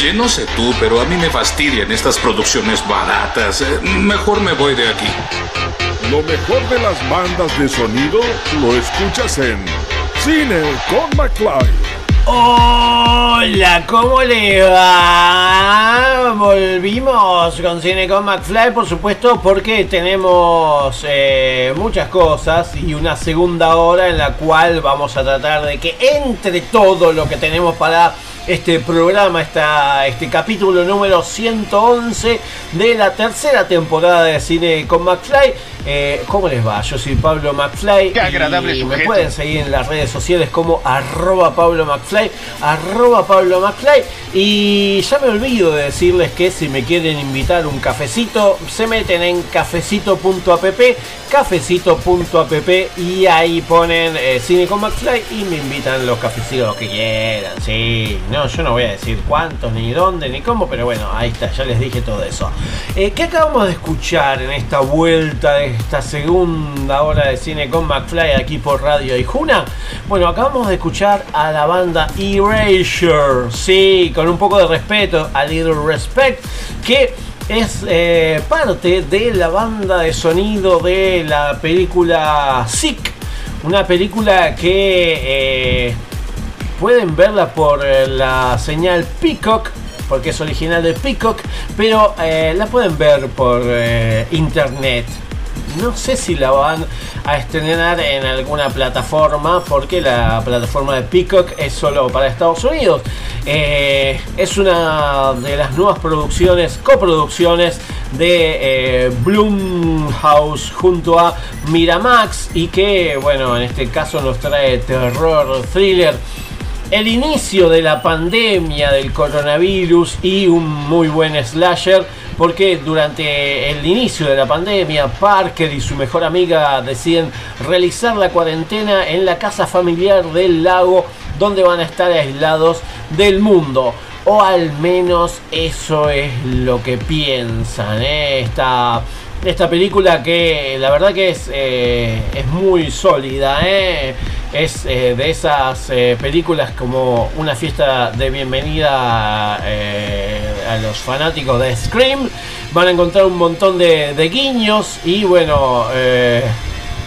Oye, no sé tú, pero a mí me fastidian estas producciones baratas. Eh, Mejor me voy de aquí. Lo mejor de las bandas de sonido lo escuchas en Cine con McFly. Hola, ¿cómo le va? Volvimos con Cine con McFly, por supuesto, porque tenemos eh, muchas cosas y una segunda hora en la cual vamos a tratar de que entre todo lo que tenemos para este programa, esta, este capítulo número 111 de la tercera temporada de Cine con McFly. Eh, ¿Cómo les va? Yo soy Pablo McFly. Qué agradable y me pueden seguir en las redes sociales como arroba Pablo McFly, arroba Pablo McFly. Y ya me olvido de decirles que si me quieren invitar un cafecito, se meten en cafecito.app, cafecito.app y ahí ponen eh, Cine con McFly y me invitan los cafecitos que quieran. Sí, no, yo no voy a decir cuántos, ni dónde, ni cómo, pero bueno, ahí está, ya les dije todo eso. Eh, ¿Qué acabamos de escuchar en esta vuelta de esta segunda hora de cine con McFly aquí por Radio Ijuna? Bueno, acabamos de escuchar a la banda Erasure, sí, con un poco de respeto, a Little Respect, que es eh, parte de la banda de sonido de la película Sick, una película que eh, pueden verla por eh, la señal Peacock porque es original de Peacock, pero eh, la pueden ver por eh, internet. No sé si la van a estrenar en alguna plataforma, porque la plataforma de Peacock es solo para Estados Unidos. Es una de las nuevas producciones, coproducciones de eh, Blumhouse junto a Miramax y que, bueno, en este caso nos trae terror, thriller el inicio de la pandemia del coronavirus y un muy buen slasher porque durante el inicio de la pandemia Parker y su mejor amiga deciden realizar la cuarentena en la casa familiar del lago donde van a estar aislados del mundo o al menos eso es lo que piensan ¿eh? esta, esta película que la verdad que es, eh, es muy sólida ¿eh? es eh, de esas películas como una fiesta de bienvenida a los fanáticos de Scream. Van a encontrar un montón de, guiños y bueno,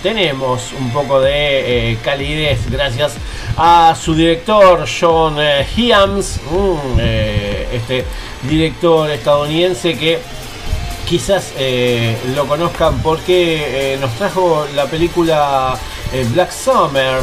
tenemos un poco de calidez gracias a su director John eh, este director estadounidense que quizás eh, lo conozcan porque eh, nos trajo la película eh, Black Summer,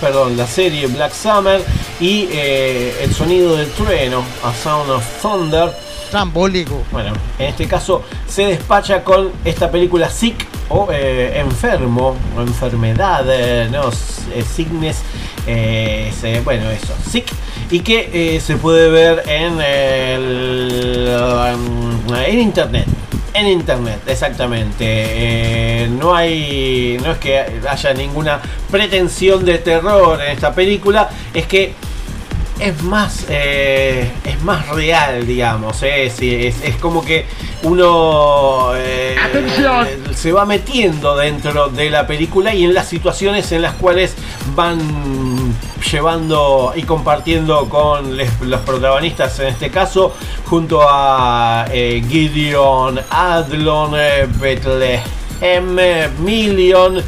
perdón, la serie Black Summer y El sonido del trueno, A Sound of Thunder. Trambólico. Bueno, en este caso se despacha con esta película Sick o eh, Enfermo o Enfermedad, eh, no, eh, Sickness, eh, bueno, eso, Sick, y que se puede ver en, el, en internet. En internet, exactamente. No hay. No es que haya ninguna pretensión de terror en esta película. Es que es más eh, es más real digamos eh, es, es como que uno eh, se va metiendo dentro de la película y en las situaciones en las cuales van llevando y compartiendo con les- los protagonistas en este caso junto a Gideon Adlon eh, Bethlehem eh, Million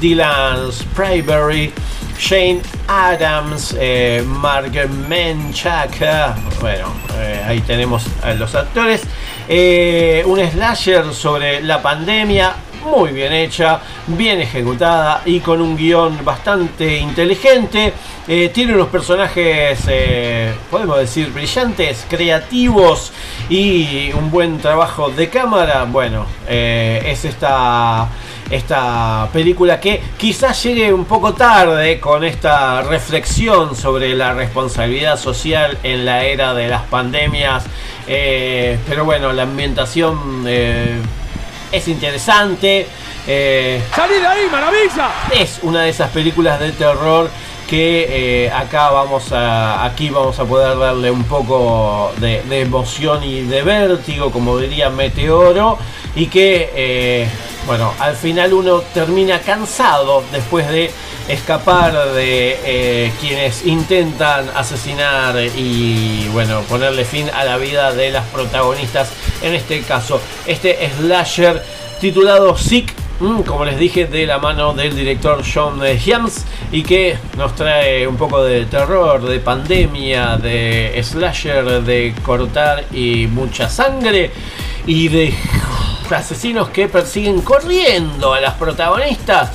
Dylan Sprayberry Shane Adams, eh, Mark Menchak, eh, bueno, eh, ahí tenemos a los actores. Eh, un slasher sobre la pandemia, muy bien hecha, bien ejecutada y con un guion bastante inteligente. Eh, tiene unos personajes, podemos decir, brillantes, creativos y un buen trabajo de cámara. Bueno, es esta esta película que quizás llegue un poco tarde con esta reflexión sobre la responsabilidad social en la era de las pandemias. Eh, pero bueno, la ambientación eh, es interesante. Eh, ¡Salí de ahí, maravilla! es una de esas películas de terror que eh, acá vamos a aquí vamos a poder darle un poco de, emoción y de vértigo como diría Meteoro y que eh, bueno al final uno termina cansado después de escapar de eh, quienes intentan asesinar y bueno, ponerle fin a la vida de las protagonistas. En este caso, este slasher titulado Sick como les dije, de la mano del director John Hyams y que nos trae un poco de terror, de pandemia, de slasher, de cortar y mucha sangre y de asesinos que persiguen corriendo a las protagonistas.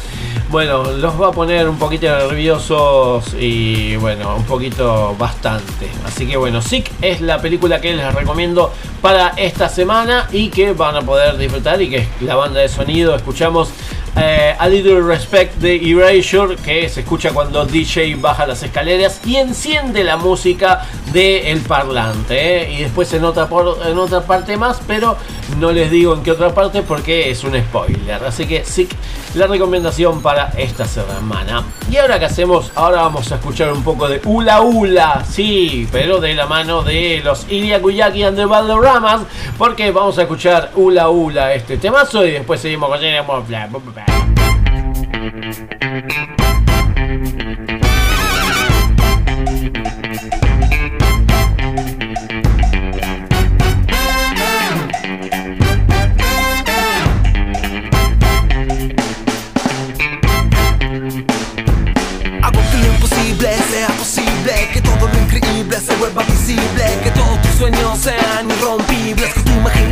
Bueno, los va a poner un poquito nerviosos y bueno, un poquito bastante. Así que bueno, Sick es la película que les recomiendo para esta semana y que van a poder disfrutar y que la banda de sonido. Escuchamos eh, A Little Respect de Erasure que se escucha cuando DJ baja las escaleras y enciende la música del parlante. ¿eh? Y después en otra, en otra parte más, pero no les digo en qué otra parte porque es un spoiler. Así que sí, la recomendación para esta semana. Y ahora que hacemos, ahora vamos a escuchar un poco de Ula Ula, sí, pero de la mano de los Iriakuyaki and the Valdoramas, porque vamos a escuchar Ula Ula este temazo y después seguimos con Thank you.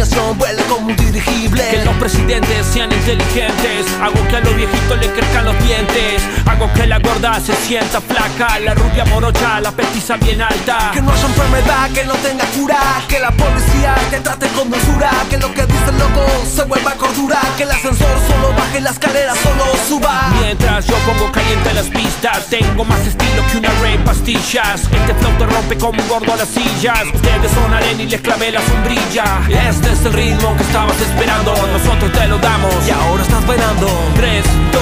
Imaginación vuele como un dirigible. Que los presidentes sean inteligentes. Hago que a los viejitos le crezcan los dientes. Hago que la gorda se sienta flaca. La rubia morocha, la petiza bien alta. Que no haya enfermedad, que no tenga cura, que la policía te trate con dulzura, que lo que dice el loco se vuelva cordura, que el ascensor solo baje la escalera, solo suba. Mientras yo pongo caliente las pistas Tengo más estilo que una rey pastillas Este flow te rompe como un gordo a las sillas Ustedes son arena y les clavé la sombrilla Este es el ritmo que estabas esperando Nosotros te lo damos Y ahora estás bailando. 3, 2,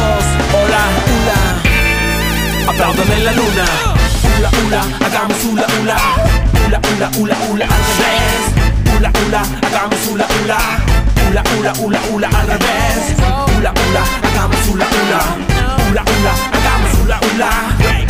hola, hula Aplaudan en la luna. Hula, hula, hagamos hula, hula. Hula, hula, hula, hula al revés. Hula, hula, hagamos hula, hula. Hula, hula, hula, hula al revés. Hula, hula, hagamos hula, hula. Hula, hula, hagamos hula, hula.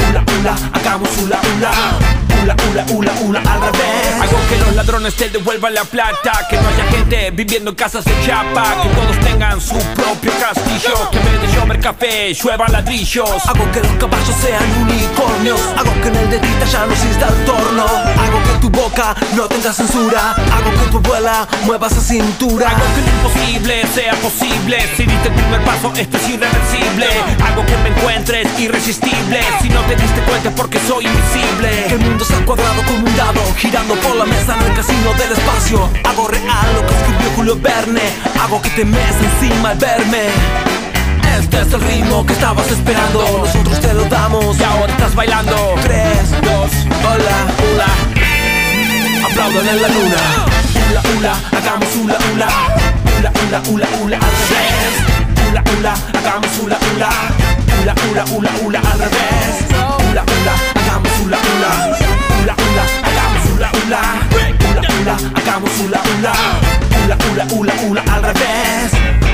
Hula, hula, hagamos hula, hula. Hula, hula, hula, hula al revés. Hago que los ladrones te devuelvan la plata Que no haya gente viviendo en casas de chapa Que todos tengan su propio castillo Que en vez de llover café lluevan ladrillos. Hago que los caballos sean unicornios Hago que en el dedita ya no exista el torno. Hago que tu boca no tenga censura Hago que tu abuela mueva esa cintura. Hago que lo imposible sea posible Si diste el primer paso esto es irreversible. Hago que me encuentres irresistible Si no te diste cuenta es porque soy invisible. Que el mundo cuadrado como un dado Girando por la mesa en el casino del espacio. Hago real lo que escribió Julio Verne. Hago que te mes encima al verme. Este es el ritmo que estabas esperando. Nosotros te lo damos. Y ahora estás bailando. 3, 2, hola, hula Aplaudan en la luna. Hula, hula, hagamos hula, hula. Hula, hula, hula, hula al revés. Hula, hula, hagamos hula, hula. Hula, hula, hula, hula al revés. Hula, hula, hagamos hula, hula, hula Hula, hula, hagamos hula, hula Hula, hula, hula, hula al revés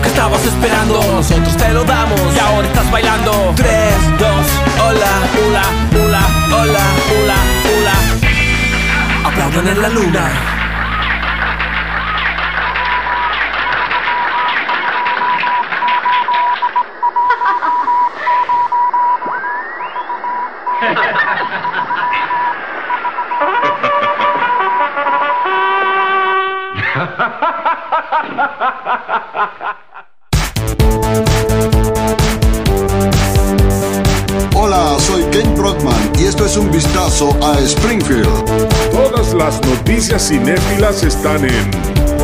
que estabas esperando. Nosotros te lo damos. Y ahora estás bailando. 3, 2, hola, hula, hula, hola, hula, hula. Aplaudan en la luna a Springfield. Todas las noticias cinéfilas están en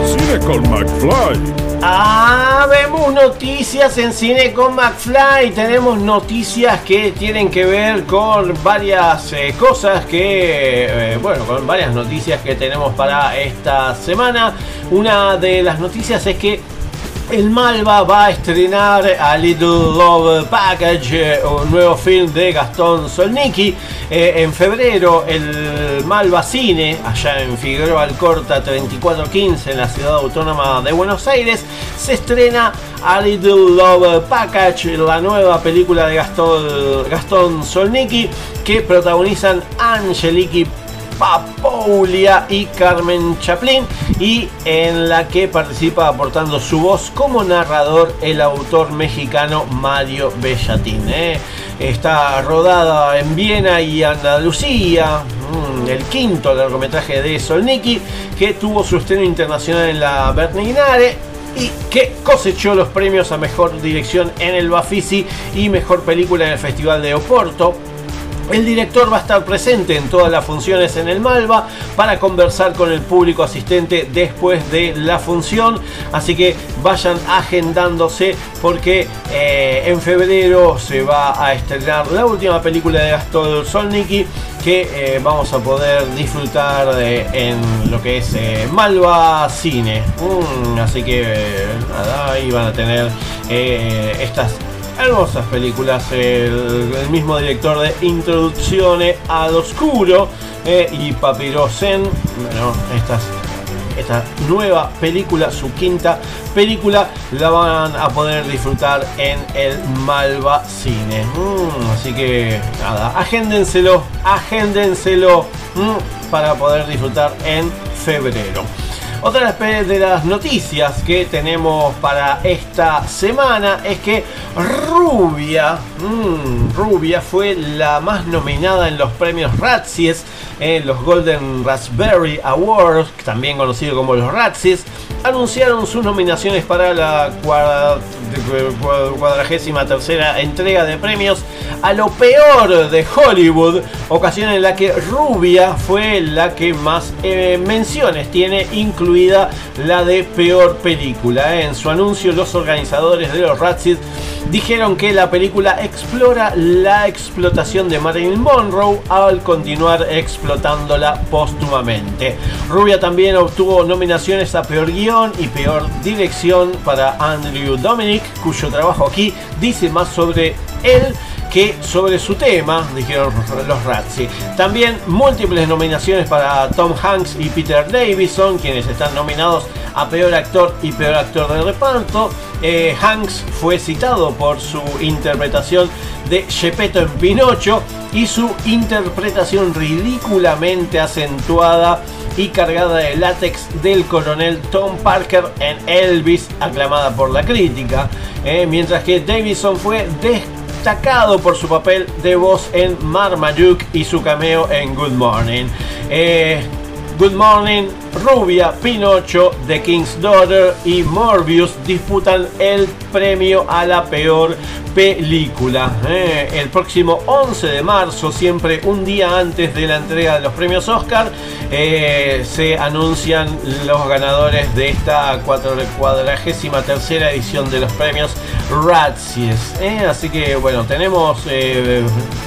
Cine con McFly. Ah, vemos noticias en cine con McFly. Tenemos noticias que tienen que ver con varias eh, cosas que, eh, bueno, con varias noticias que tenemos para esta semana. Una de las noticias es que el Malva va a estrenar a Little Love Package, un nuevo film de Gastón Solnicki. Eh, en febrero, el Malva Cine, allá en Figueroa Alcorta 3415, en la ciudad autónoma de Buenos Aires, se estrena a Little Love Package, la nueva película de Gastón, Gastón Solnicki, que protagonizan Angeliki Papoulia y Carmen Chaplin y en la que participa aportando su voz como narrador el autor mexicano Mario Bellatín. ¿eh? Está rodada en Viena y Andalucía, mm, el quinto largometraje de Solniki que tuvo su estreno internacional en la Berlinale y que cosechó los premios a mejor dirección en el Bafisi y mejor película en el Festival de Oporto. El director va a estar presente en todas las funciones en el Malva para conversar con el público asistente después de la función. Así que vayan agendándose porque eh, en febrero se va a estrenar la última película de Gastón Solniki que eh, vamos a poder disfrutar de- en lo que es eh, Malva Cine. Mm, así que eh, ahí van a tener eh, estas hermosas películas. El, mismo director de Introducciones al Oscuro eh, y Papirosen. Bueno, esta nueva película, su quinta película, la van a poder disfrutar en el Malva Cine. Mm, así que nada, agéndenselo, agéndenselo mm, para poder disfrutar en febrero. Otra de las noticias que tenemos para esta semana es que Rubia, mm, Rubia fue la más nominada en los premios Razzies, en los Golden Raspberry Awards, también conocido como los Razzies, anunciaron sus nominaciones para la cuadragésima tercera entrega de premios a lo peor de Hollywood, ocasión en la que Rubia fue la que más eh, menciones tiene, incluida la de peor película. En su anuncio, los organizadores de los Razzies dijeron que la película explora la explotación de Marilyn Monroe al continuar explotándola póstumamente. Rubia también obtuvo nominaciones a peor guion y peor dirección para Andrew Dominic, cuyo trabajo aquí dice más sobre él que sobre su tema, dijeron los Razzie. También múltiples nominaciones para Tom Hanks y Peter Davison, quienes están nominados a peor actor y peor actor de reparto. Eh, Hanks fue citado por su interpretación de Gepetto en Pinocho y su interpretación ridículamente acentuada y cargada de látex del coronel Tom Parker en Elvis, aclamada por la crítica, Eh, mientras que Davison fue destacado por su papel de voz en Marmaduke y su cameo en Good Morning. Eh, Good Morning, Rubia, Pinocho, The King's Daughter y Morbius disputan el premio a la peor película. Eh, el próximo 11 de marzo, siempre un día antes de la entrega de los premios Oscar, eh, se anuncian los ganadores de esta cuadragésima tercera edición de los premios Razzies. Eh, así que bueno, tenemos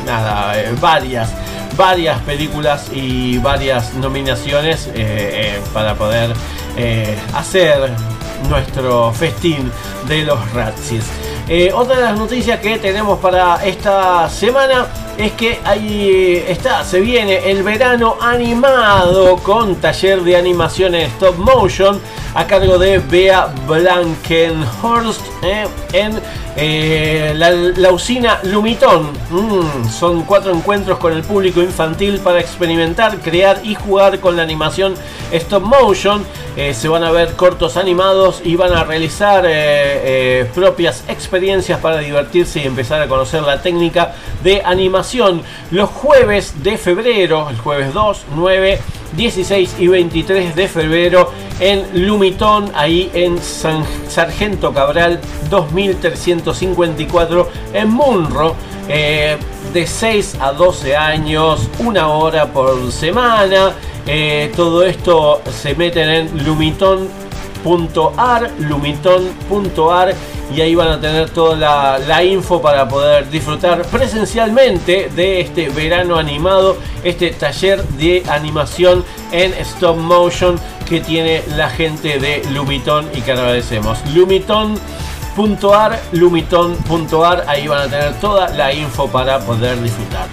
nada, varias varias películas y varias nominaciones eh, eh, para poder eh, hacer nuestro festín de los Razzies. Eh, otra de las noticias que tenemos para esta semana es que ahí está, se viene el verano animado con taller de animación en stop motion a cargo de Bea Blankenhorst eh, en eh, la, la usina Lumitón. Mm, son cuatro encuentros con el público infantil para experimentar, crear y jugar con la animación stop motion. Se van a ver cortos animados y van a realizar propias experiencias experiencias para divertirse y empezar a conocer la técnica de animación. Los jueves de febrero, el jueves 2, 9, 16 y 23 de febrero en Lumitón, ahí en San Sargento Cabral 2354 en Munro. eh, de 6 a 12 años, una hora por semana. Eh, todo esto se meten en lumiton.ar, lumiton.ar y ahí van a tener toda la, la info para poder disfrutar presencialmente de este verano animado, este taller de animación en stop motion que tiene la gente de Lumiton y que agradecemos. Lumiton.ar, lumiton.ar, ahí van a tener toda la info para poder disfrutar.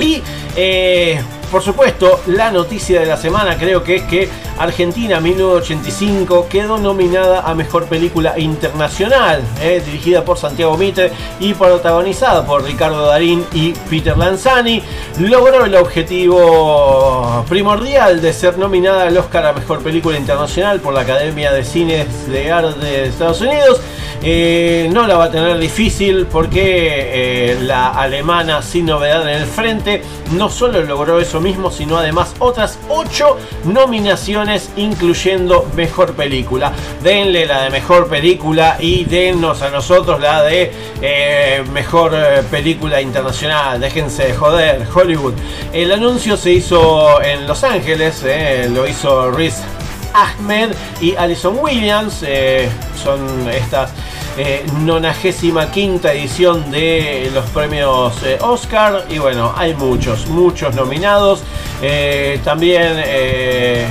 Y eh, por supuesto, la noticia de la semana creo que es que Argentina 1985 quedó nominada a Mejor Película Internacional, eh, dirigida por Santiago Mitre y protagonizada por Ricardo Darín y Peter Lanzani. Logró el objetivo primordial de ser nominada al Oscar a Mejor Película Internacional por la Academia de Cines de Arte de Estados Unidos. Eh, no la va a tener difícil porque eh, la alemana sin novedad en el frente no solo logró eso mismo, sino además otras 8 nominaciones incluyendo mejor película. Denle la de mejor película y dennos a nosotros la de eh, mejor película internacional. Déjense de joder, Hollywood. El anuncio se hizo en Los Ángeles, lo hizo Riz Ahmed y Alison Williams. eh, son estas eh, 95 edición de los premios eh, Oscar. Y bueno, hay muchos, muchos nominados. Eh, también, eh,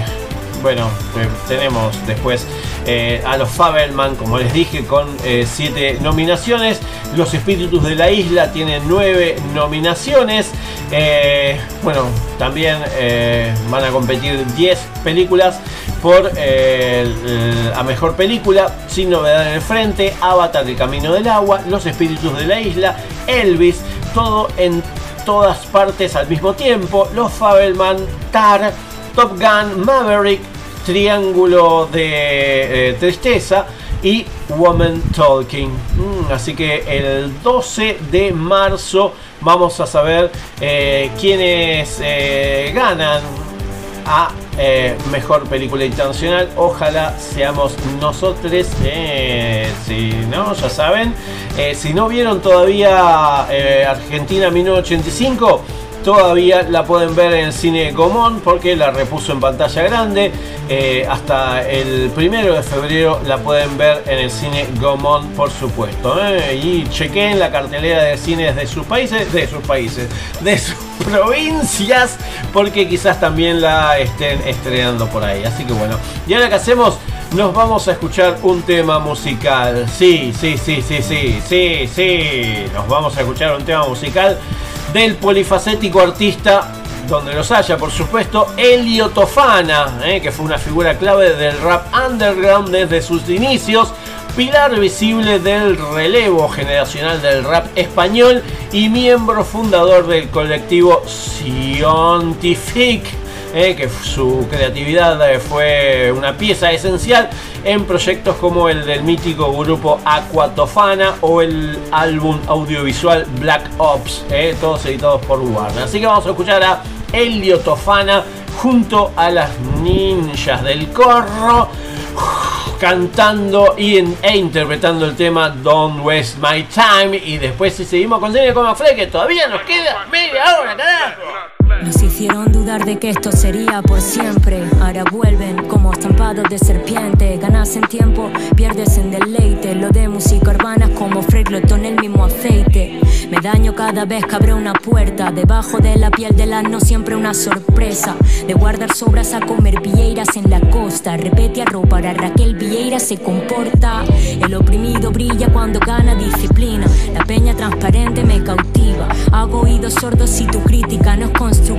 bueno, eh, tenemos después eh, a los Fabelman, como les dije, con 7 nominaciones. Los Espíritus de la Isla tienen 9 nominaciones. Eh, bueno, también eh, van a competir 10 películas por eh, mejor película, sin novedad en el frente, Avatar El Camino del Agua, Los Espíritus de la Isla, Elvis, todo en todas partes al mismo tiempo, Los Fabelman, Tar, Top Gun, Maverick, Triángulo de eh, Tristeza y Woman Talking. Mm, así que el 12 de marzo vamos a saber eh, quiénes eh, ganan a eh, mejor película internacional. Ojalá seamos nosotros. eh, si no, ya saben. Eh, si no vieron todavía Argentina 1985. Todavía la pueden ver en el cine Gomón porque la repuso en pantalla grande. Hasta el primero de febrero la pueden ver en el cine Gomón, por supuesto. Y chequen la cartelera de cines de sus países, de sus países, de sus provincias, porque quizás también la estén estrenando por ahí. Así que bueno, y ahora que hacemos, nos vamos a escuchar un tema musical. Sí, sí, sí, sí, sí, sí, sí. Nos vamos a escuchar un tema musical del polifacético artista donde los haya, por supuesto, Elio Tofana, eh, que fue una figura clave del rap underground desde sus inicios, pilar visible del relevo generacional del rap español y miembro fundador del colectivo Scientific. eh, que su creatividad eh, fue una pieza esencial en proyectos como el del mítico grupo Aquatofana o el álbum audiovisual Black Ops, eh, todos editados por Warner. Así que vamos a escuchar a Elio Tofana junto a las ninjas del corro cantando y e interpretando el tema Don't Waste My Time. Y después si seguimos con Cine con Fle que todavía nos queda media hora carajo Nos hicieron dudar de que esto sería por siempre. Ahora vuelven como estampados de serpiente. Ganas en tiempo, pierdes en deleite. Lo de música urbana es como Freglotón el mismo aceite. Me daño cada vez que abro una puerta. Debajo de la piel del asno siempre una sorpresa. De guardar sobras a comer vieiras en la costa. Repete arropa, ahora Raquel Vieira se comporta. El oprimido brilla cuando gana disciplina. La peña transparente me cautiva. Hago oídos sordos si tu crítica no es constructiva.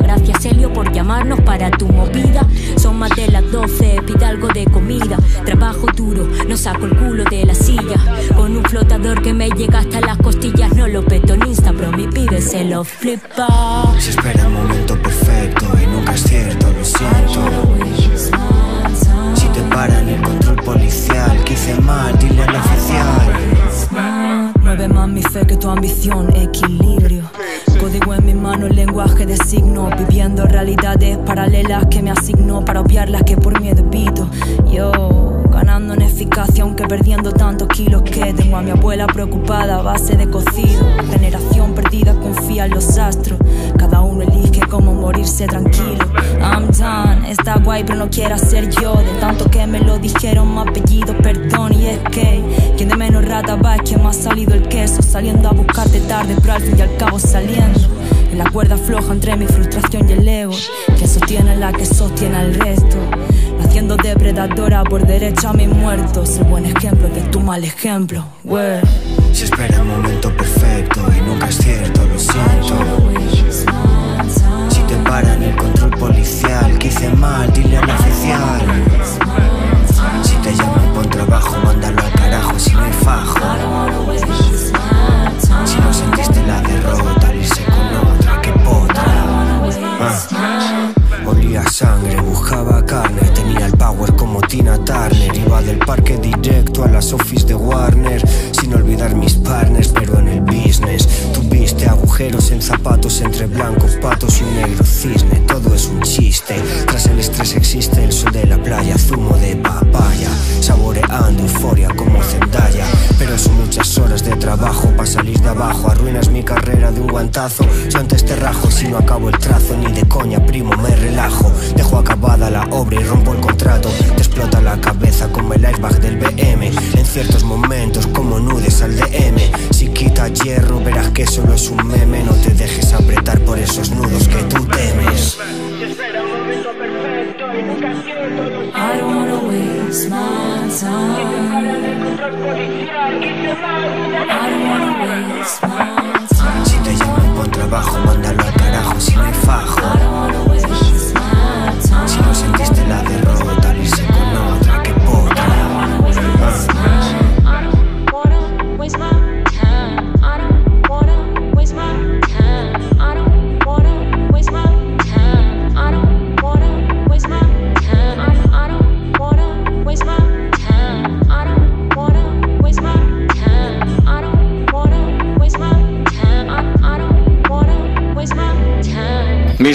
Gracias, Helio, por llamarnos para tu movida. Son más de las 12, pide algo de comida. Trabajo duro, no saco el culo de la silla. Con un flotador que me llega hasta las costillas, no lo peto en Insta, pero mi pibe se lo flipa. Se espera el momento perfecto y nunca es cierto, lo siento. Si te paran el control policial, que hice mal, dile al oficial. fe que tu ambición, equilibrio. Código en mi mano, lenguaje de signo, viviendo realidades paralelas que me asignó para obviar las que por miedo evito. Yo ganando en eficacia, aunque perdiendo tantos kilos que tengo a mi abuela preocupada a base de cocido. Generación perdida confía en los astros, cada uno elige cómo morirse tranquilo. Está guay, pero no quiero ser yo. De tanto que me lo dijeron, mi apellido, perdón. Y es que quien de menos rata va es quien más ha salido el queso. Saliendo a buscarte tarde, pero al fin y al cabo saliendo. En la cuerda floja entre mi frustración y el ego, que sostiene la que sostiene al resto. Haciendo depredadora por derecho a mis muertos. El buen ejemplo de tu mal ejemplo, wey. Se espera el momento perfecto y nunca es cierto, lo siento. Paran el control policial, que hice mal, dile al oficial. Si te llaman por trabajo, mándalo al carajo si no hay fajo. Si no sentiste la derrota, irse con otra que potra. Ah. Olía sangre, buscaba carne, tenía el power como Tina Turner. Iba del parque directo a las office de Warner, sin olvidar mis partners, pero en el business. Tuviste agujeros en zapatos entre blancos patos y un negro cisne. Todo es un chiste. Tras el estrés existe el sol de la playa, zumo de papaya, saboreando euforia como Zendaya. Pero son muchas horas de trabajo para salir de abajo. Arruinas mi carrera de un guantazo. Yo antes te rajo si no acabo el trazo, ni de coña, primo, me relajo. Dejo acabada la obra y rompo el contrato. Te explota la cabeza como el airbag del BM. En ciertos momentos, como nudes al DM. Si quita hierro, verás que solo es un meme. No te dejes apretar por esos nudos que tú temes. I don't wanna waste my time. I don't wanna waste my time. Si te llaman por trabajo, mándalo al carajo si no hay fajo. Si no sentiste la derrota, irse con otra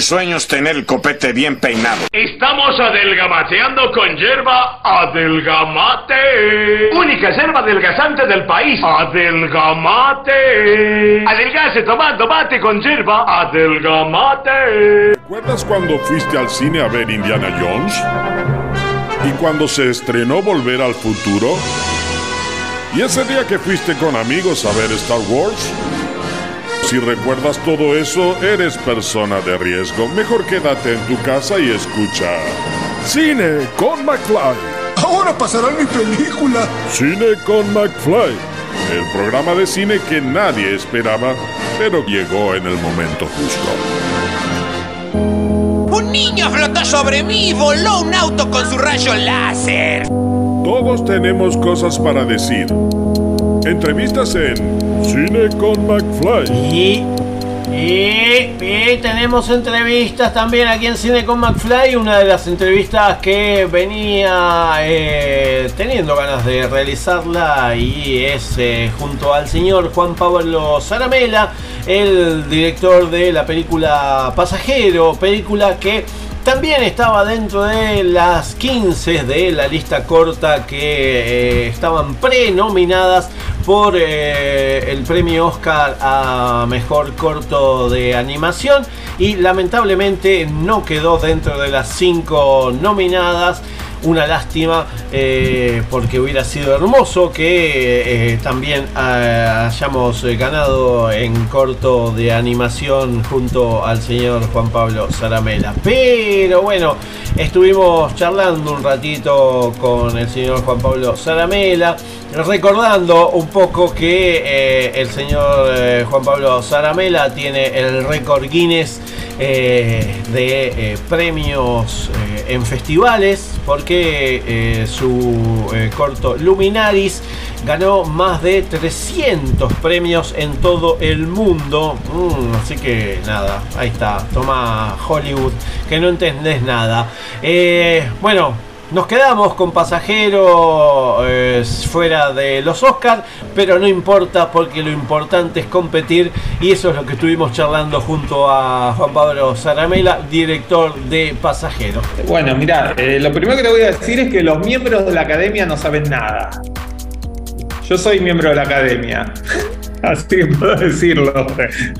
sueño es tener el copete bien peinado. Estamos adelgamateando con hierba adelgamate. Única hierba adelgazante del país. Adelgamate. Adelgace tomando mate con hierba adelgamate. ¿Recuerdas cuando fuiste al cine a ver Indiana Jones? ¿Y cuando se estrenó Volver al Futuro? ¿Y ese día que fuiste con amigos a ver Star Wars? Si recuerdas todo eso, eres persona de riesgo. Mejor quédate en tu casa y escucha. Cine con McFly. Ahora pasará mi película. Cine con McFly. El programa de cine que nadie esperaba, pero llegó en el momento justo. Un niño flotó sobre mí y voló un auto con su rayo láser. Todos tenemos cosas para decir. Entrevistas en Cine con McFly. Y, y, tenemos entrevistas también aquí en Cine con McFly. Una de las entrevistas que venía eh, teniendo ganas de realizarla y es eh, junto al señor Juan Pablo Zaramela, el director de la película Pasajero, película que también estaba dentro de las 15 de la lista corta que eh, estaban prenominadas por eh, el premio Oscar a mejor corto de animación y lamentablemente no quedó dentro de las 5 nominadas. Una lástima eh, porque hubiera sido hermoso que eh, también eh, hayamos ganado en corto de animación junto al señor Juan Pablo Zaramela. Pero bueno, estuvimos charlando un ratito con el señor Juan Pablo Zaramela, recordando un poco que el señor Juan Pablo Zaramela tiene el récord Guinness de premios en festivales porque eh, su eh, corto Luminaris ganó más de 300 premios en todo el mundo. Mm, así que nada, ahí está, toma Hollywood, que no entendés nada. Eh, bueno, Nos quedamos con pasajero eh, fuera de los Oscars, pero no importa porque lo importante es competir y eso es lo que estuvimos charlando junto a Juan Pablo Zaramela, director de Pasajero. Bueno, mira, eh, lo primero que te voy a decir es que los miembros de la academia no saben nada. Yo soy miembro de la academia. <laughs> Así puedo decirlo.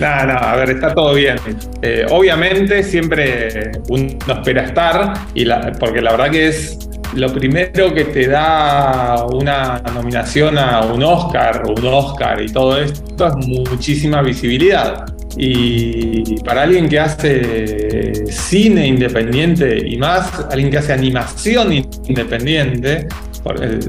No, no, a ver, está todo bien. Eh, obviamente siempre uno espera estar, y porque la verdad que es lo primero que te da una nominación a un Oscar, un Oscar y todo esto es muchísima visibilidad. Y para alguien que hace cine independiente y más, alguien que hace animación independiente,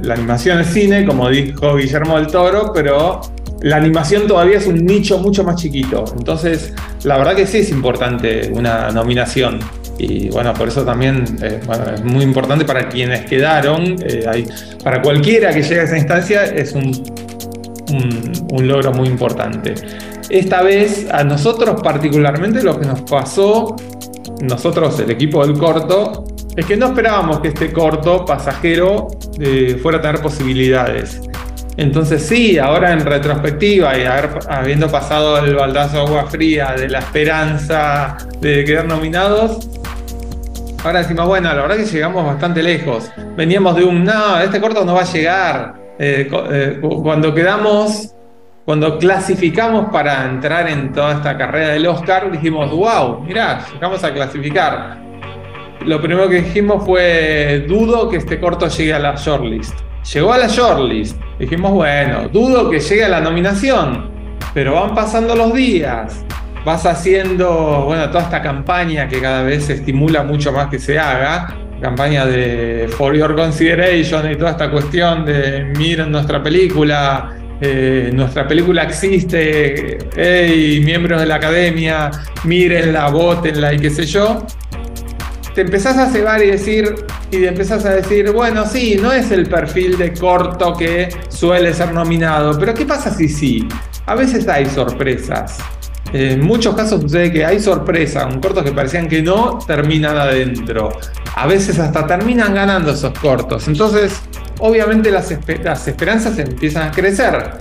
la animación es cine, como dijo Guillermo del Toro, pero la animación todavía es un nicho mucho más chiquito. Entonces, la verdad que sí es importante una nominación. Y bueno, por eso también eh, es muy importante para quienes quedaron. eh, para cualquiera que llegue a esa instancia es un, un- un logro muy importante. Esta vez, a nosotros particularmente, lo que nos pasó, nosotros, el equipo del corto, es que no esperábamos que este corto pasajero eh, fuera a tener posibilidades. Entonces sí, ahora en retrospectiva y haber- habiendo pasado el baldazo de agua fría de la esperanza de quedar nominados, ahora decimos, bueno, la verdad que llegamos bastante lejos. Veníamos de un, no, este corto no va a llegar. Eh, eh, cu- cuando quedamos, cuando clasificamos para entrar en toda esta carrera del Oscar, dijimos, wow, mirá, llegamos a clasificar. Lo primero que dijimos fue, dudo que este corto llegue a la shortlist. Llegó a la shortlist. Dijimos, bueno, dudo que llegue a la nominación, pero van pasando los días. Vas haciendo, bueno, toda esta campaña que cada vez se estimula mucho más que se haga. Campaña de For Your Consideration y toda esta cuestión de miren nuestra película, eh, nuestra película existe, hey, miembros de la academia, mírenla, votenla y qué sé yo te empezás a cebar y decir, y empezás a decir, bueno, sí, no es el perfil de corto que suele ser nominado, pero ¿qué pasa si sí? A veces hay sorpresas. En muchos casos sucede que hay sorpresa, un corto que parecían que no terminan adentro. A veces hasta terminan ganando esos cortos. Entonces, obviamente las, las esperanzas empiezan a crecer.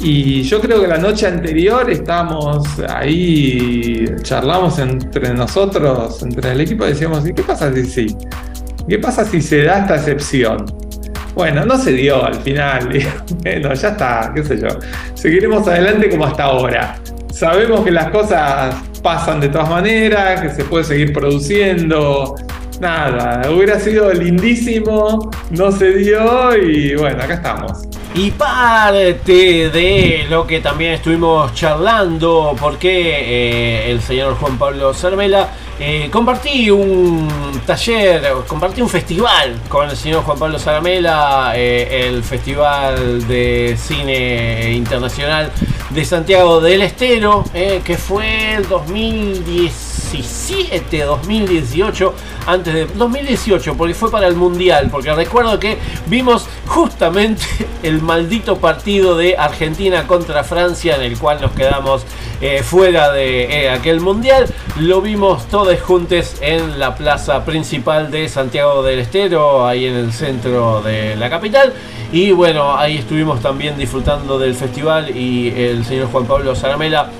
Y yo creo que la noche anterior estábamos ahí, charlamos entre nosotros, entre el equipo, decíamos, ¿y qué pasa si sí? ¿Qué pasa si se da esta excepción? Bueno, no se dio al final. <laughs> bueno, ya está, qué sé yo. Seguiremos adelante como hasta ahora. Sabemos que las cosas pasan de todas maneras, que se puede seguir produciendo. Nada, hubiera sido lindísimo, no se dio y bueno, acá estamos. Y parte de lo que también estuvimos charlando, porque eh, el señor Juan Pablo Cermela eh, compartí un taller, compartí un festival con el señor Juan Pablo Zaramela, eh, el Festival de Cine Internacional de Santiago del Estero, eh, que fue el 2017, 2018, antes de 2018, porque fue para el Mundial, porque recuerdo que vimos justamente <laughs> el maldito partido de Argentina contra Francia, en el cual nos quedamos eh, fuera de eh, aquel Mundial, lo vimos todos juntos en la plaza principal de Santiago del Estero, ahí en el centro de la capital. Y bueno, ahí estuvimos también disfrutando del festival y el señor Juan Pablo Zaramela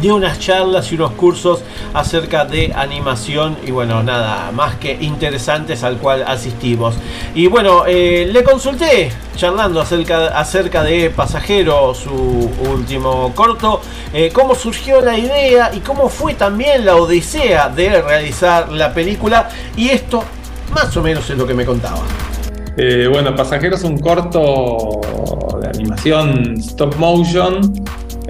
dio unas charlas y unos cursos acerca de animación y bueno, nada más que interesantes al cual asistimos. Y bueno, eh, le consulté charlando acerca, acerca de Pasajero, su último corto, eh, cómo surgió la idea y cómo fue también la odisea de realizar la película y esto más o menos es lo que me contaba. Eh, bueno, Pasajeros es un corto de animación stop motion.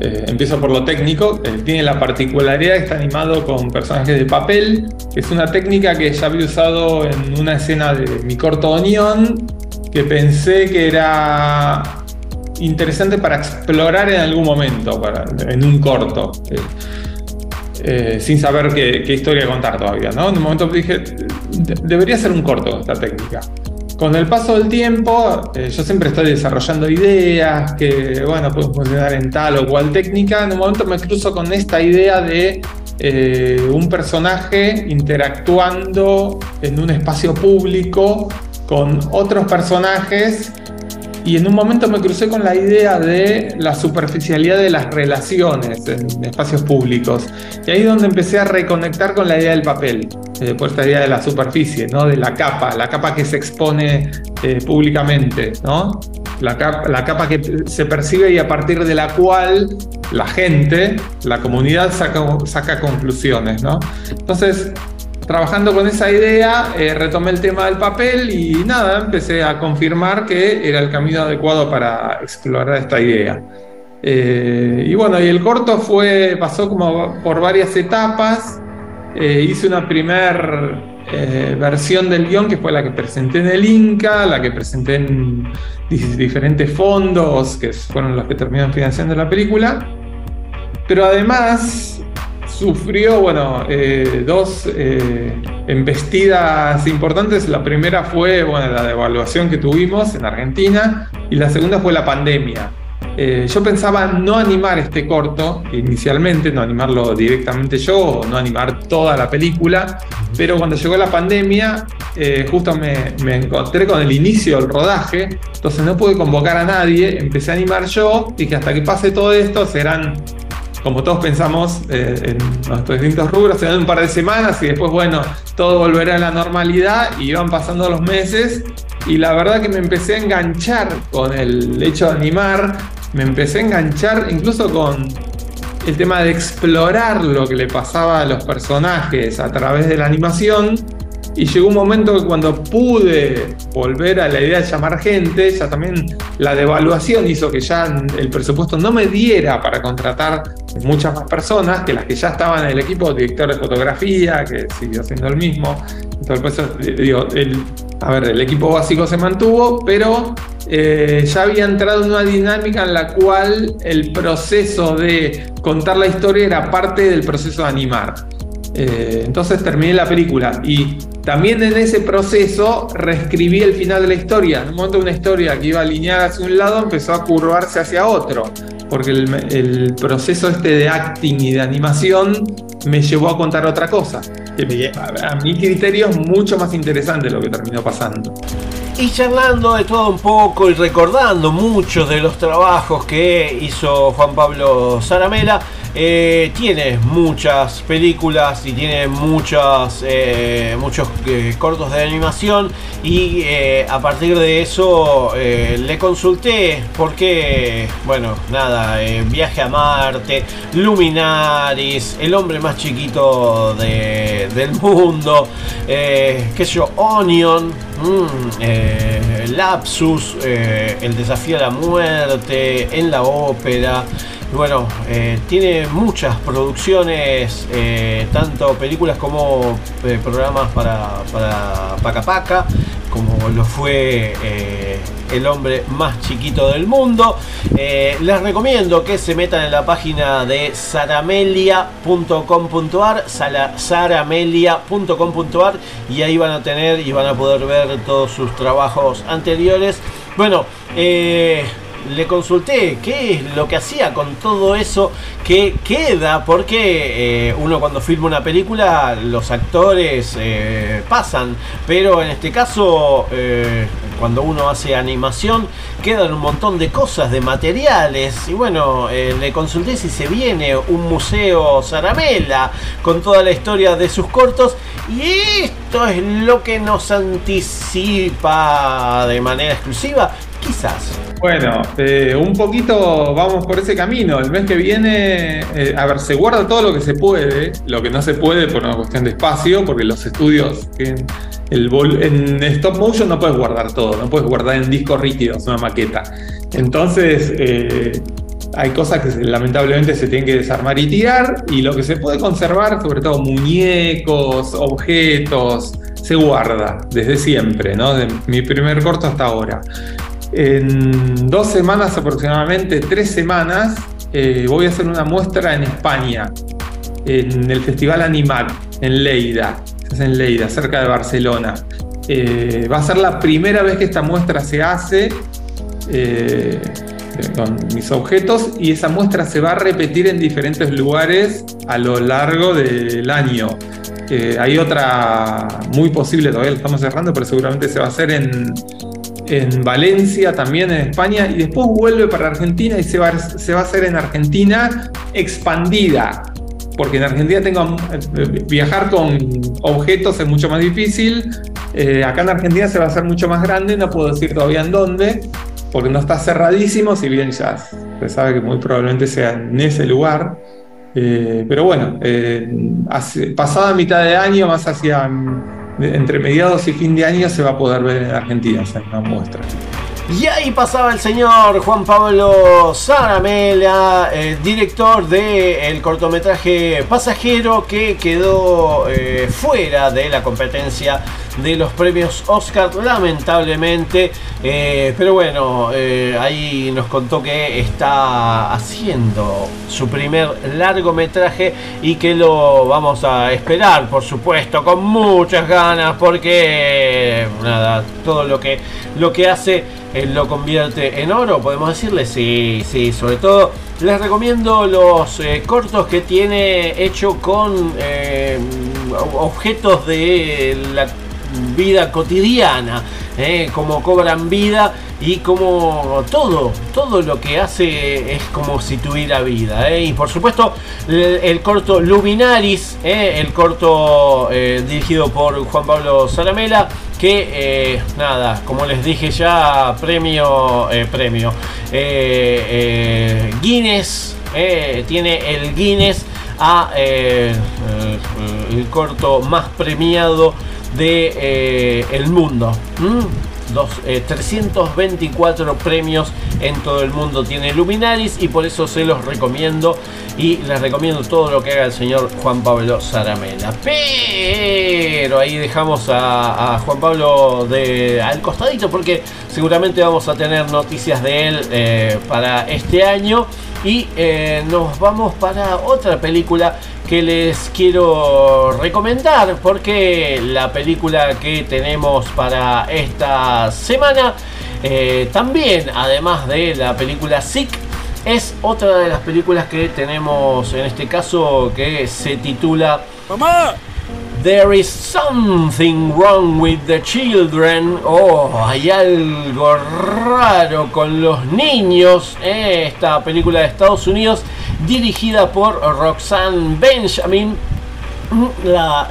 Eh, empiezo por lo técnico. Eh, tiene la particularidad que está animado con personajes de papel, que es una técnica que ya había usado en una escena de mi corto Onion, que pensé que era interesante para explorar en algún momento, para, en un corto. Eh, sin saber qué, historia contar todavía, ¿no? En un momento dije, "De- debería ser un corto esta técnica. Con el paso del tiempo, eh, yo siempre estoy desarrollando ideas que, bueno, pueden funcionar en tal o cual técnica. En un momento me cruzo con esta idea de eh, un personaje interactuando en un espacio público con otros personajes y en un momento me crucé con la idea de la superficialidad de las relaciones en espacios públicos. Y ahí es donde empecé a reconectar con la idea del papel, eh, por esta idea de la superficie, ¿no? de la capa, la capa que se expone eh, públicamente, ¿no? la, capa, la capa que se percibe y a partir de la cual la gente, la comunidad saca, saca conclusiones. ¿no? Entonces, trabajando con esa idea, eh, retomé el tema del papel y nada, empecé a confirmar que era el camino adecuado para explorar esta idea. Eh, y bueno, y el corto fue, pasó como por varias etapas. Eh, hice una primer eh, versión del guion que fue la que presenté en el Inca, la que presenté en diferentes fondos, que fueron los que terminaron financiando la película. Pero además sufrió, bueno, eh, dos eh, embestidas importantes. La primera fue, bueno, la devaluación que tuvimos en Argentina y la segunda fue la pandemia. Eh, yo pensaba no animar este corto inicialmente, no animarlo directamente yo, o no animar toda la película, pero cuando llegó la pandemia, justo me, me encontré con el inicio del rodaje, entonces no pude convocar a nadie, empecé a animar yo que hasta que pase todo esto serán como todos pensamos eh, en nuestros distintos rubros, serán un par de semanas y después, bueno, todo volverá a la normalidad y van pasando los meses. Y la verdad que me empecé a enganchar con el hecho de animar, me empecé a enganchar incluso con el tema de explorar lo que le pasaba a los personajes a través de la animación. Y llegó un momento que cuando pude volver a la idea de llamar gente, ya también la devaluación hizo que ya el presupuesto no me diera para contratar muchas más personas que las que ya estaban en el equipo, director de fotografía, que siguió siendo el mismo. Entonces, por eso, eh, digo, a ver, el equipo básico se mantuvo, pero eh, ya había entrado en una dinámica en la cual el proceso de contar la historia era parte del proceso de animar. Eh, entonces terminé la película y también en ese proceso reescribí el final de la historia. En un momento una historia que iba alineada hacia un lado empezó a curvarse hacia otro, porque el, el proceso este de acting y de animación me llevó a contar otra cosa. Que me- a, a mi criterio es mucho más interesante lo que terminó pasando. Y charlando de todo un poco y recordando muchos de los trabajos que hizo Juan Pablo Zaramela, eh, tiene muchas películas y tiene muchas, eh, muchos eh, cortos de animación y eh, a partir de eso eh, le consulté porque, bueno, nada, eh, Viaje a Marte, Luminaris, El hombre más chiquito de- del mundo, qué sé yo, Onion, mm, Lapsus, El desafío a la muerte, En la ópera. Bueno, eh, tiene muchas producciones, eh, tanto películas como eh, programas para, para Paca Paca, como lo fue El hombre más chiquito del mundo. Les recomiendo que se metan en la página de saramelia.com.ar, saramelia.com.ar y ahí van a tener y van a poder ver todos sus trabajos anteriores. Bueno, eh, le consulté qué es lo que hacía con todo eso que queda, porque eh, uno cuando filma una película los actores eh, pasan, pero en este caso eh, cuando uno hace animación quedan un montón de cosas, de materiales, y bueno, le consulté si se viene un museo Zaramela con toda la historia de sus cortos, y esto es lo que nos anticipa de manera exclusiva, quizás. Bueno, eh, un poquito vamos por ese camino. El mes que viene, eh, a ver, se guarda todo lo que se puede, lo que no se puede por una cuestión de espacio, porque los estudios en, el stop motion no puedes guardar todo, no puedes guardar en discos rígidos una maqueta. Entonces, eh, hay cosas que lamentablemente se tienen que desarmar y tirar, y lo que se puede conservar, sobre todo muñecos, objetos, se guarda desde siempre, ¿no? De mi primer corto hasta ahora. En dos semanas aproximadamente, tres semanas, eh, voy a hacer una muestra en España, en el Festival Animac, en Lleida, es en Lleida, cerca de Barcelona. Eh, va a ser la primera vez que esta muestra se hace eh, con mis objetos y esa muestra se va a repetir en diferentes lugares a lo largo del año. Hay otra muy posible, todavía lo estamos cerrando, pero seguramente se va a hacer en, en Valencia, también en España, y después vuelve para Argentina y se va, se va a hacer en Argentina expandida. Porque en Argentina tengo eh, viajar con objetos es mucho más difícil. Eh, acá en Argentina se va a hacer mucho más grande, no puedo decir todavía en dónde, porque no está cerradísimo, si bien ya se sabe que muy probablemente sea en ese lugar. Eh, pero bueno, pasada mitad de año, más hacia entre mediados y fin de año, se va a poder ver en Argentina, sea, una muestra. Y ahí pasaba el señor Juan Pablo Zaramela, eh, director del cortometraje Pasajero, que quedó eh, fuera de la competencia de los premios Oscar, lamentablemente. Eh, pero bueno, eh, ahí nos contó que está haciendo su primer largometraje y que lo vamos a esperar, por supuesto, con muchas ganas, porque nada, todo lo que, lo que hace eh, lo convierte en oro, podemos decirle, sí, sí, sobre todo les recomiendo los cortos que tiene hecho con objetos de la vida cotidiana, eh, como cobran vida y como todo, todo lo que hace es como si tuviera vida. eh. Y por supuesto el, corto Luminaris, eh, el corto eh, dirigido por Juan Pablo Zaramela, que nada, como les dije ya, premio, premio, Guinness, tiene el Guinness a el corto más premiado de eh, el mundo. ¿Mm? Dos, eh, 324 premios en todo el mundo tiene Luminaris y por eso se los recomiendo y les recomiendo todo lo que haga el señor Juan Pablo Zaramela. Pero ahí dejamos a, a Juan Pablo de, al costadito porque seguramente vamos a tener noticias de él eh, para este año y eh, nos vamos para otra película que les quiero recomendar porque la película que tenemos para esta semana eh, también además de la película Sick es otra de las películas que tenemos en este caso que se titula ¡Mamá! There is something wrong with the children. Oh, hay algo raro con los niños. Esta película de Estados Unidos dirigida por Roxanne Benjamin. La-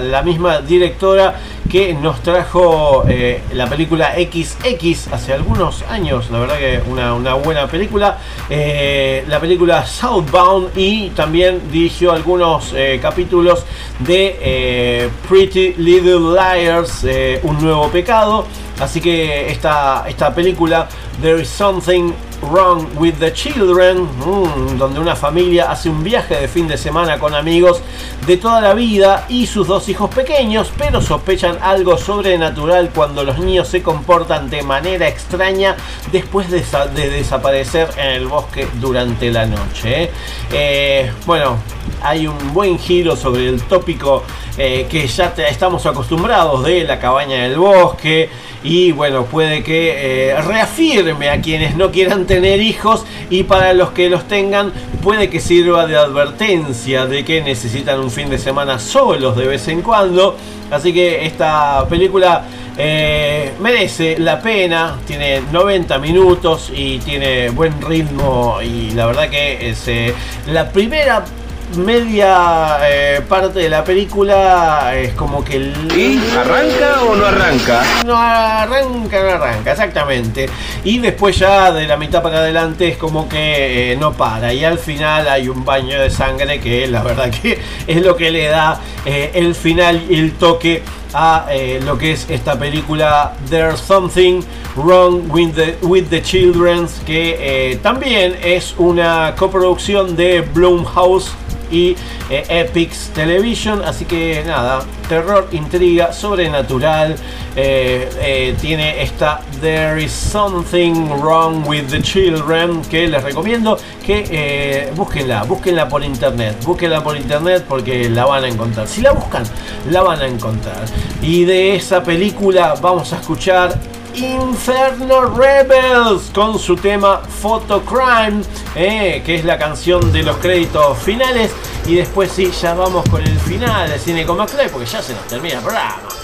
la misma directora que nos trajo eh, la película XX hace algunos años, la verdad que una, una buena película, eh, la película Southbound y también dirigió algunos eh, capítulos de Pretty Little Liars, Un Nuevo Pecado, así que esta, esta película, There is Something Wrong with the Children, mm, donde una familia hace un viaje de fin de semana con amigos de toda la vida y sus dos hijos pequeños, pero sospechan algo sobrenatural cuando los niños se comportan de manera extraña después de, sa- de desaparecer en el bosque durante la noche. ¿eh? Eh, bueno, hay un buen giro sobre el tópico eh, que ya estamos acostumbrados de la cabaña del bosque y bueno, puede que eh, reafirme a quienes no quieran tener hijos y para los que los tengan puede que sirva de advertencia de que necesitan un fin de semana solos de vez en cuando. Así que esta película eh, merece la pena, tiene 90 minutos y tiene buen ritmo y la verdad que es eh, la primera media eh, parte de la película es como que el... ¿Y arranca o no arranca? No arranca, no arranca, exactamente. Y después ya de la mitad para adelante es como que eh, no para. Y al final hay un baño de sangre que la verdad que <laughs> es lo que le da eh, el final y el toque a eh, lo que es esta película There's Something Wrong with the, with the Children, que eh, también es una coproducción de Blumhouse y eh, Epix Television. Así que nada, terror, intriga, sobrenatural. eh, eh, tiene esta There is something wrong with the children que les recomiendo que eh, búsquenla, búsquenla por internet, búsquenla por internet porque la van a encontrar. Si la buscan, la van a encontrar. Y de esa película vamos a escuchar Inferno Rebels con su tema Photo Crime, eh, que es la canción de los créditos finales. y después sí, ya vamos con el final de Cine con McFly porque ya se nos termina el programa.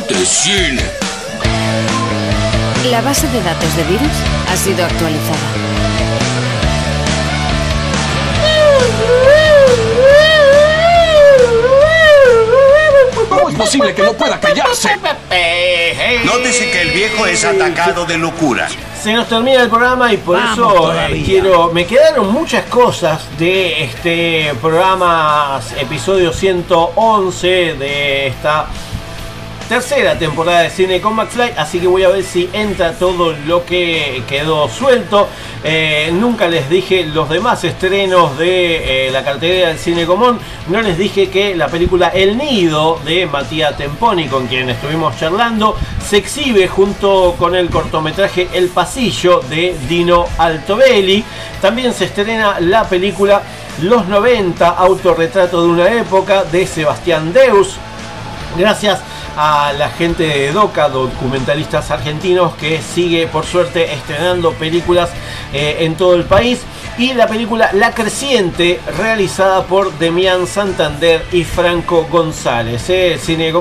De cine. La base de datos de virus ha sido actualizada. ¿Cómo es posible que no pueda callarse? Nótese que el viejo es atacado de locura. Se nos termina el programa y por Vamos eso eh, todavía. quiero. Me quedaron muchas cosas de este programa, episodio 111 de esta tercera temporada de Cine con McFly, así que voy a ver si entra todo lo que quedó suelto. Eh, nunca les dije los demás estrenos de eh, la cartelera del Cine Común. No les dije que la película El Nido de Matías Temponi, con quien estuvimos charlando, se exhibe junto con el cortometraje El Pasillo de Dino Altobelli. También se estrena la película Los 90, autorretrato de una época de Sebastián Deus. Gracias a la gente de DOCA, documentalistas argentinos, que sigue por suerte estrenando películas eh, en todo el país. Y la película La Creciente, realizada por Demián Santander y Franco González. ¿eh? Cine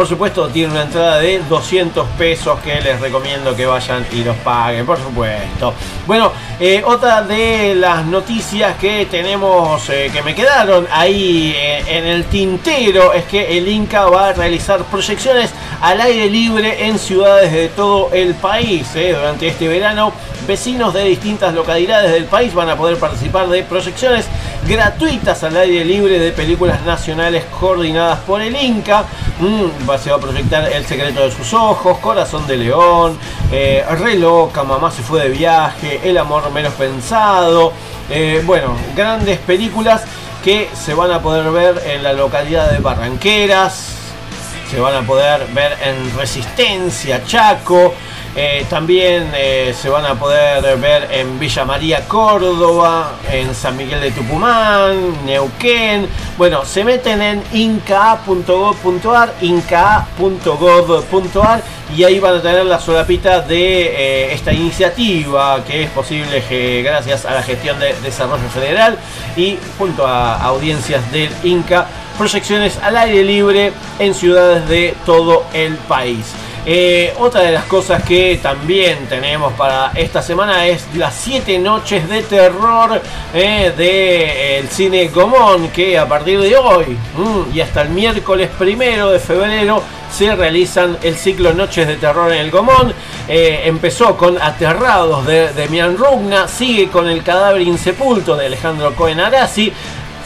por supuesto, tiene una entrada de 200 pesos que les recomiendo que vayan y los paguen, por supuesto. Bueno, eh, otra de las noticias que tenemos, eh, que me quedaron ahí eh, en el tintero, es que el Inca va a realizar proyecciones al aire libre en ciudades de todo el país. Durante este verano, vecinos de distintas localidades del país van a poder participar de proyecciones gratuitas al aire libre de películas nacionales coordinadas por el Inca. Mm, se va a proyectar El secreto de sus ojos, Corazón de León, eh, Re loca, Mamá se fue de viaje, El amor menos pensado. Eh, bueno, grandes películas que se van a poder ver en la localidad de Barranqueras, se van a poder ver en Resistencia, Chaco. Eh, también eh, se van a poder ver en Villa María, Córdoba, en San Miguel de Tucumán, Neuquén. Bueno, se meten en inca.gov.ar, inca.gov.ar y ahí van a tener la solapita de eh, esta iniciativa que es posible que gracias a la gestión de desarrollo federal y junto a audiencias del Inca proyecciones al aire libre en ciudades de todo el país. Eh, otra de las cosas que también tenemos para esta semana es las 7 noches de terror eh, del cine Gomón, que a partir de hoy mm, y hasta el miércoles primero de febrero se realizan el ciclo Noches de Terror en el Gomón. Eh, empezó con Aterrados de Demian Rugna, sigue con El cadáver insepulto de Alejandro Cohen Arasi.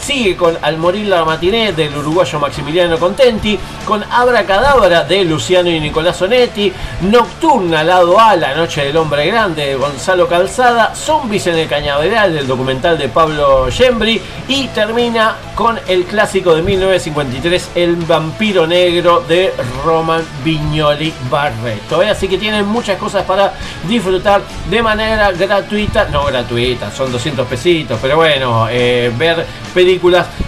Sigue con Al morir la matiné del uruguayo Maximiliano Contenti, con Abracadabra de Luciano y Nicolás Sonetti, Nocturna lado A, La noche del hombre grande de Gonzalo Calzada, Zombies en el cañaveral del documental de Pablo Gembri y termina con el clásico de 1953, El vampiro negro de Roman Viñoli Barreto. ¿eh? Así que tienen muchas cosas para disfrutar de manera gratuita, no gratuita, son 200 pesitos, pero bueno, eh, ver películas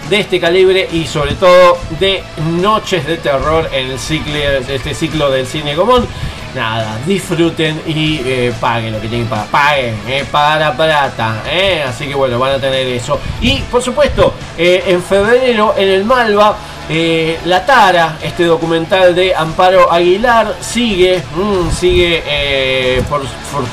de este calibre y sobre todo de noches de terror en el ciclo, este ciclo del cine Gomón. Nada, disfruten y eh, paguen lo que tienen pagar. Paguen, eh, para plata. eh. Así que bueno, van a tener eso. Y por supuesto, eh, en febrero en el Malva. Eh, la Tara, este documental de Amparo Aguilar, sigue, mm, sigue eh, por,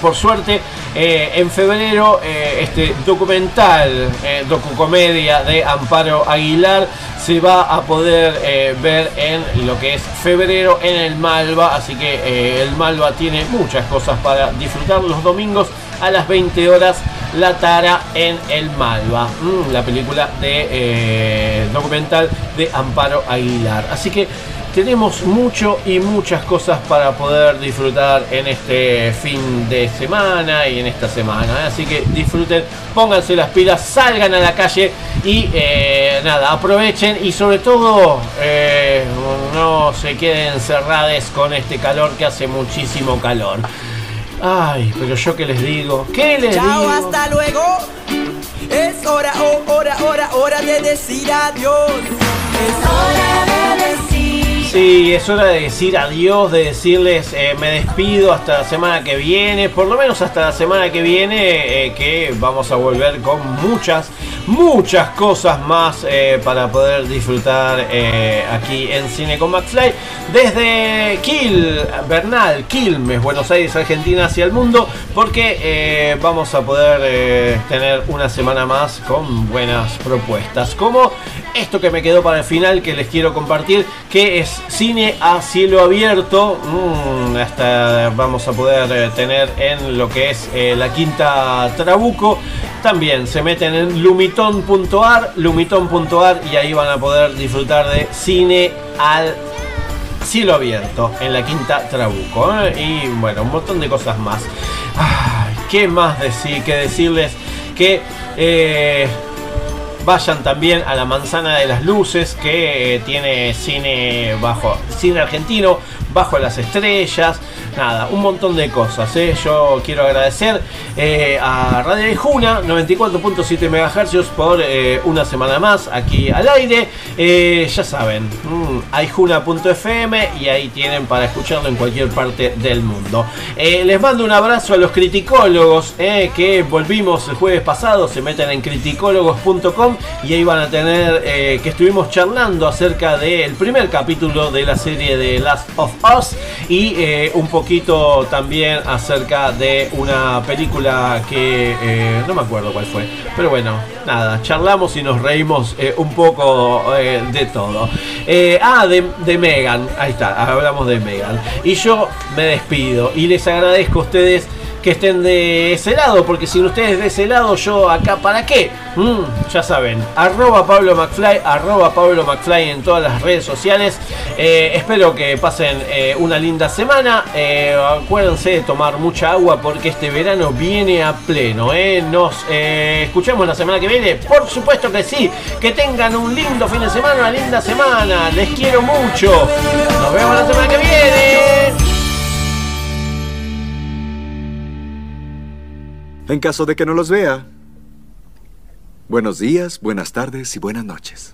por- suerte. eh, en febrero, este documental, docucomedia de Amparo Aguilar se va a poder ver en lo que es febrero en el Malva. Así que el Malva tiene muchas cosas para disfrutar los domingos a las 20 horas. La Tara en el Malva, Mm, la película de eh, documental de Amparo Aguilar. Así que tenemos mucho y muchas cosas para poder disfrutar en este fin de semana y en esta semana. ¿eh? Así que disfruten, pónganse las pilas, salgan a la calle y eh, nada, aprovechen y sobre todo no se queden encerrados con este calor que hace muchísimo calor. Ay, pero yo qué les digo, ¿qué les Chao, digo? hasta luego. Es hora, oh, hora, hora, hora de decir adiós. Es hora de decir. Sí, es hora de decir adiós, de decirles eh, me despido hasta la semana que viene, por lo menos hasta la semana que viene, eh, que vamos a volver con muchas, muchas cosas más eh, para poder disfrutar eh, aquí en Cine con Max Light. Desde Quil, Bernal, Quilmes, Buenos Aires, Argentina hacia el mundo, porque eh, vamos a poder tener una semana más con buenas propuestas, como esto que me quedó para el final que les quiero compartir, que es cine a cielo abierto. Mm, hasta vamos a poder tener en lo que es la quinta Trabuco. También se meten en lumiton.ar, lumiton.ar y ahí van a poder disfrutar de cine al cielo abierto en la quinta Trabuco. ¿eh? Y bueno, un montón de cosas más. ¿Qué más decir? Que decirles que eh, vayan también a la Manzana de las Luces, que eh, tiene cine bajo, cine argentino, bajo las estrellas. nada, un montón de cosas. ¿eh? Yo quiero agradecer eh, a Radio Ijuna 94.7 MHz por eh, una semana más aquí al aire. Ya saben, mm, aijuna.fm y ahí tienen para escucharlo en cualquier parte del mundo. Les mando un abrazo a los criticólogos que volvimos el jueves pasado. Se meten en criticólogos.com y ahí van a tener que estuvimos charlando acerca del primer capítulo de la serie de Last of Y eh, un poquito también acerca de una película que eh, no me acuerdo cuál fue, pero bueno, nada, charlamos y nos reímos eh, un poco de todo. Ah, de, de Megan, ahí está, hablamos de Megan. Y yo me despido y les agradezco a ustedes que estén de ese lado, porque sin ustedes de ese lado, yo acá, ¿para qué? Mm, ya saben, arroba Pablo McFly, arroba Pablo McFly en todas las redes sociales. Eh, espero que pasen eh, una linda semana. Eh, acuérdense de tomar mucha agua porque este verano viene a pleno. Nos escuchamos la semana que viene, por supuesto que sí. Que tengan un lindo fin de semana, una linda semana. Les quiero mucho. Nos vemos la semana que viene. En caso de que no los vea, buenos días, buenas tardes y buenas noches.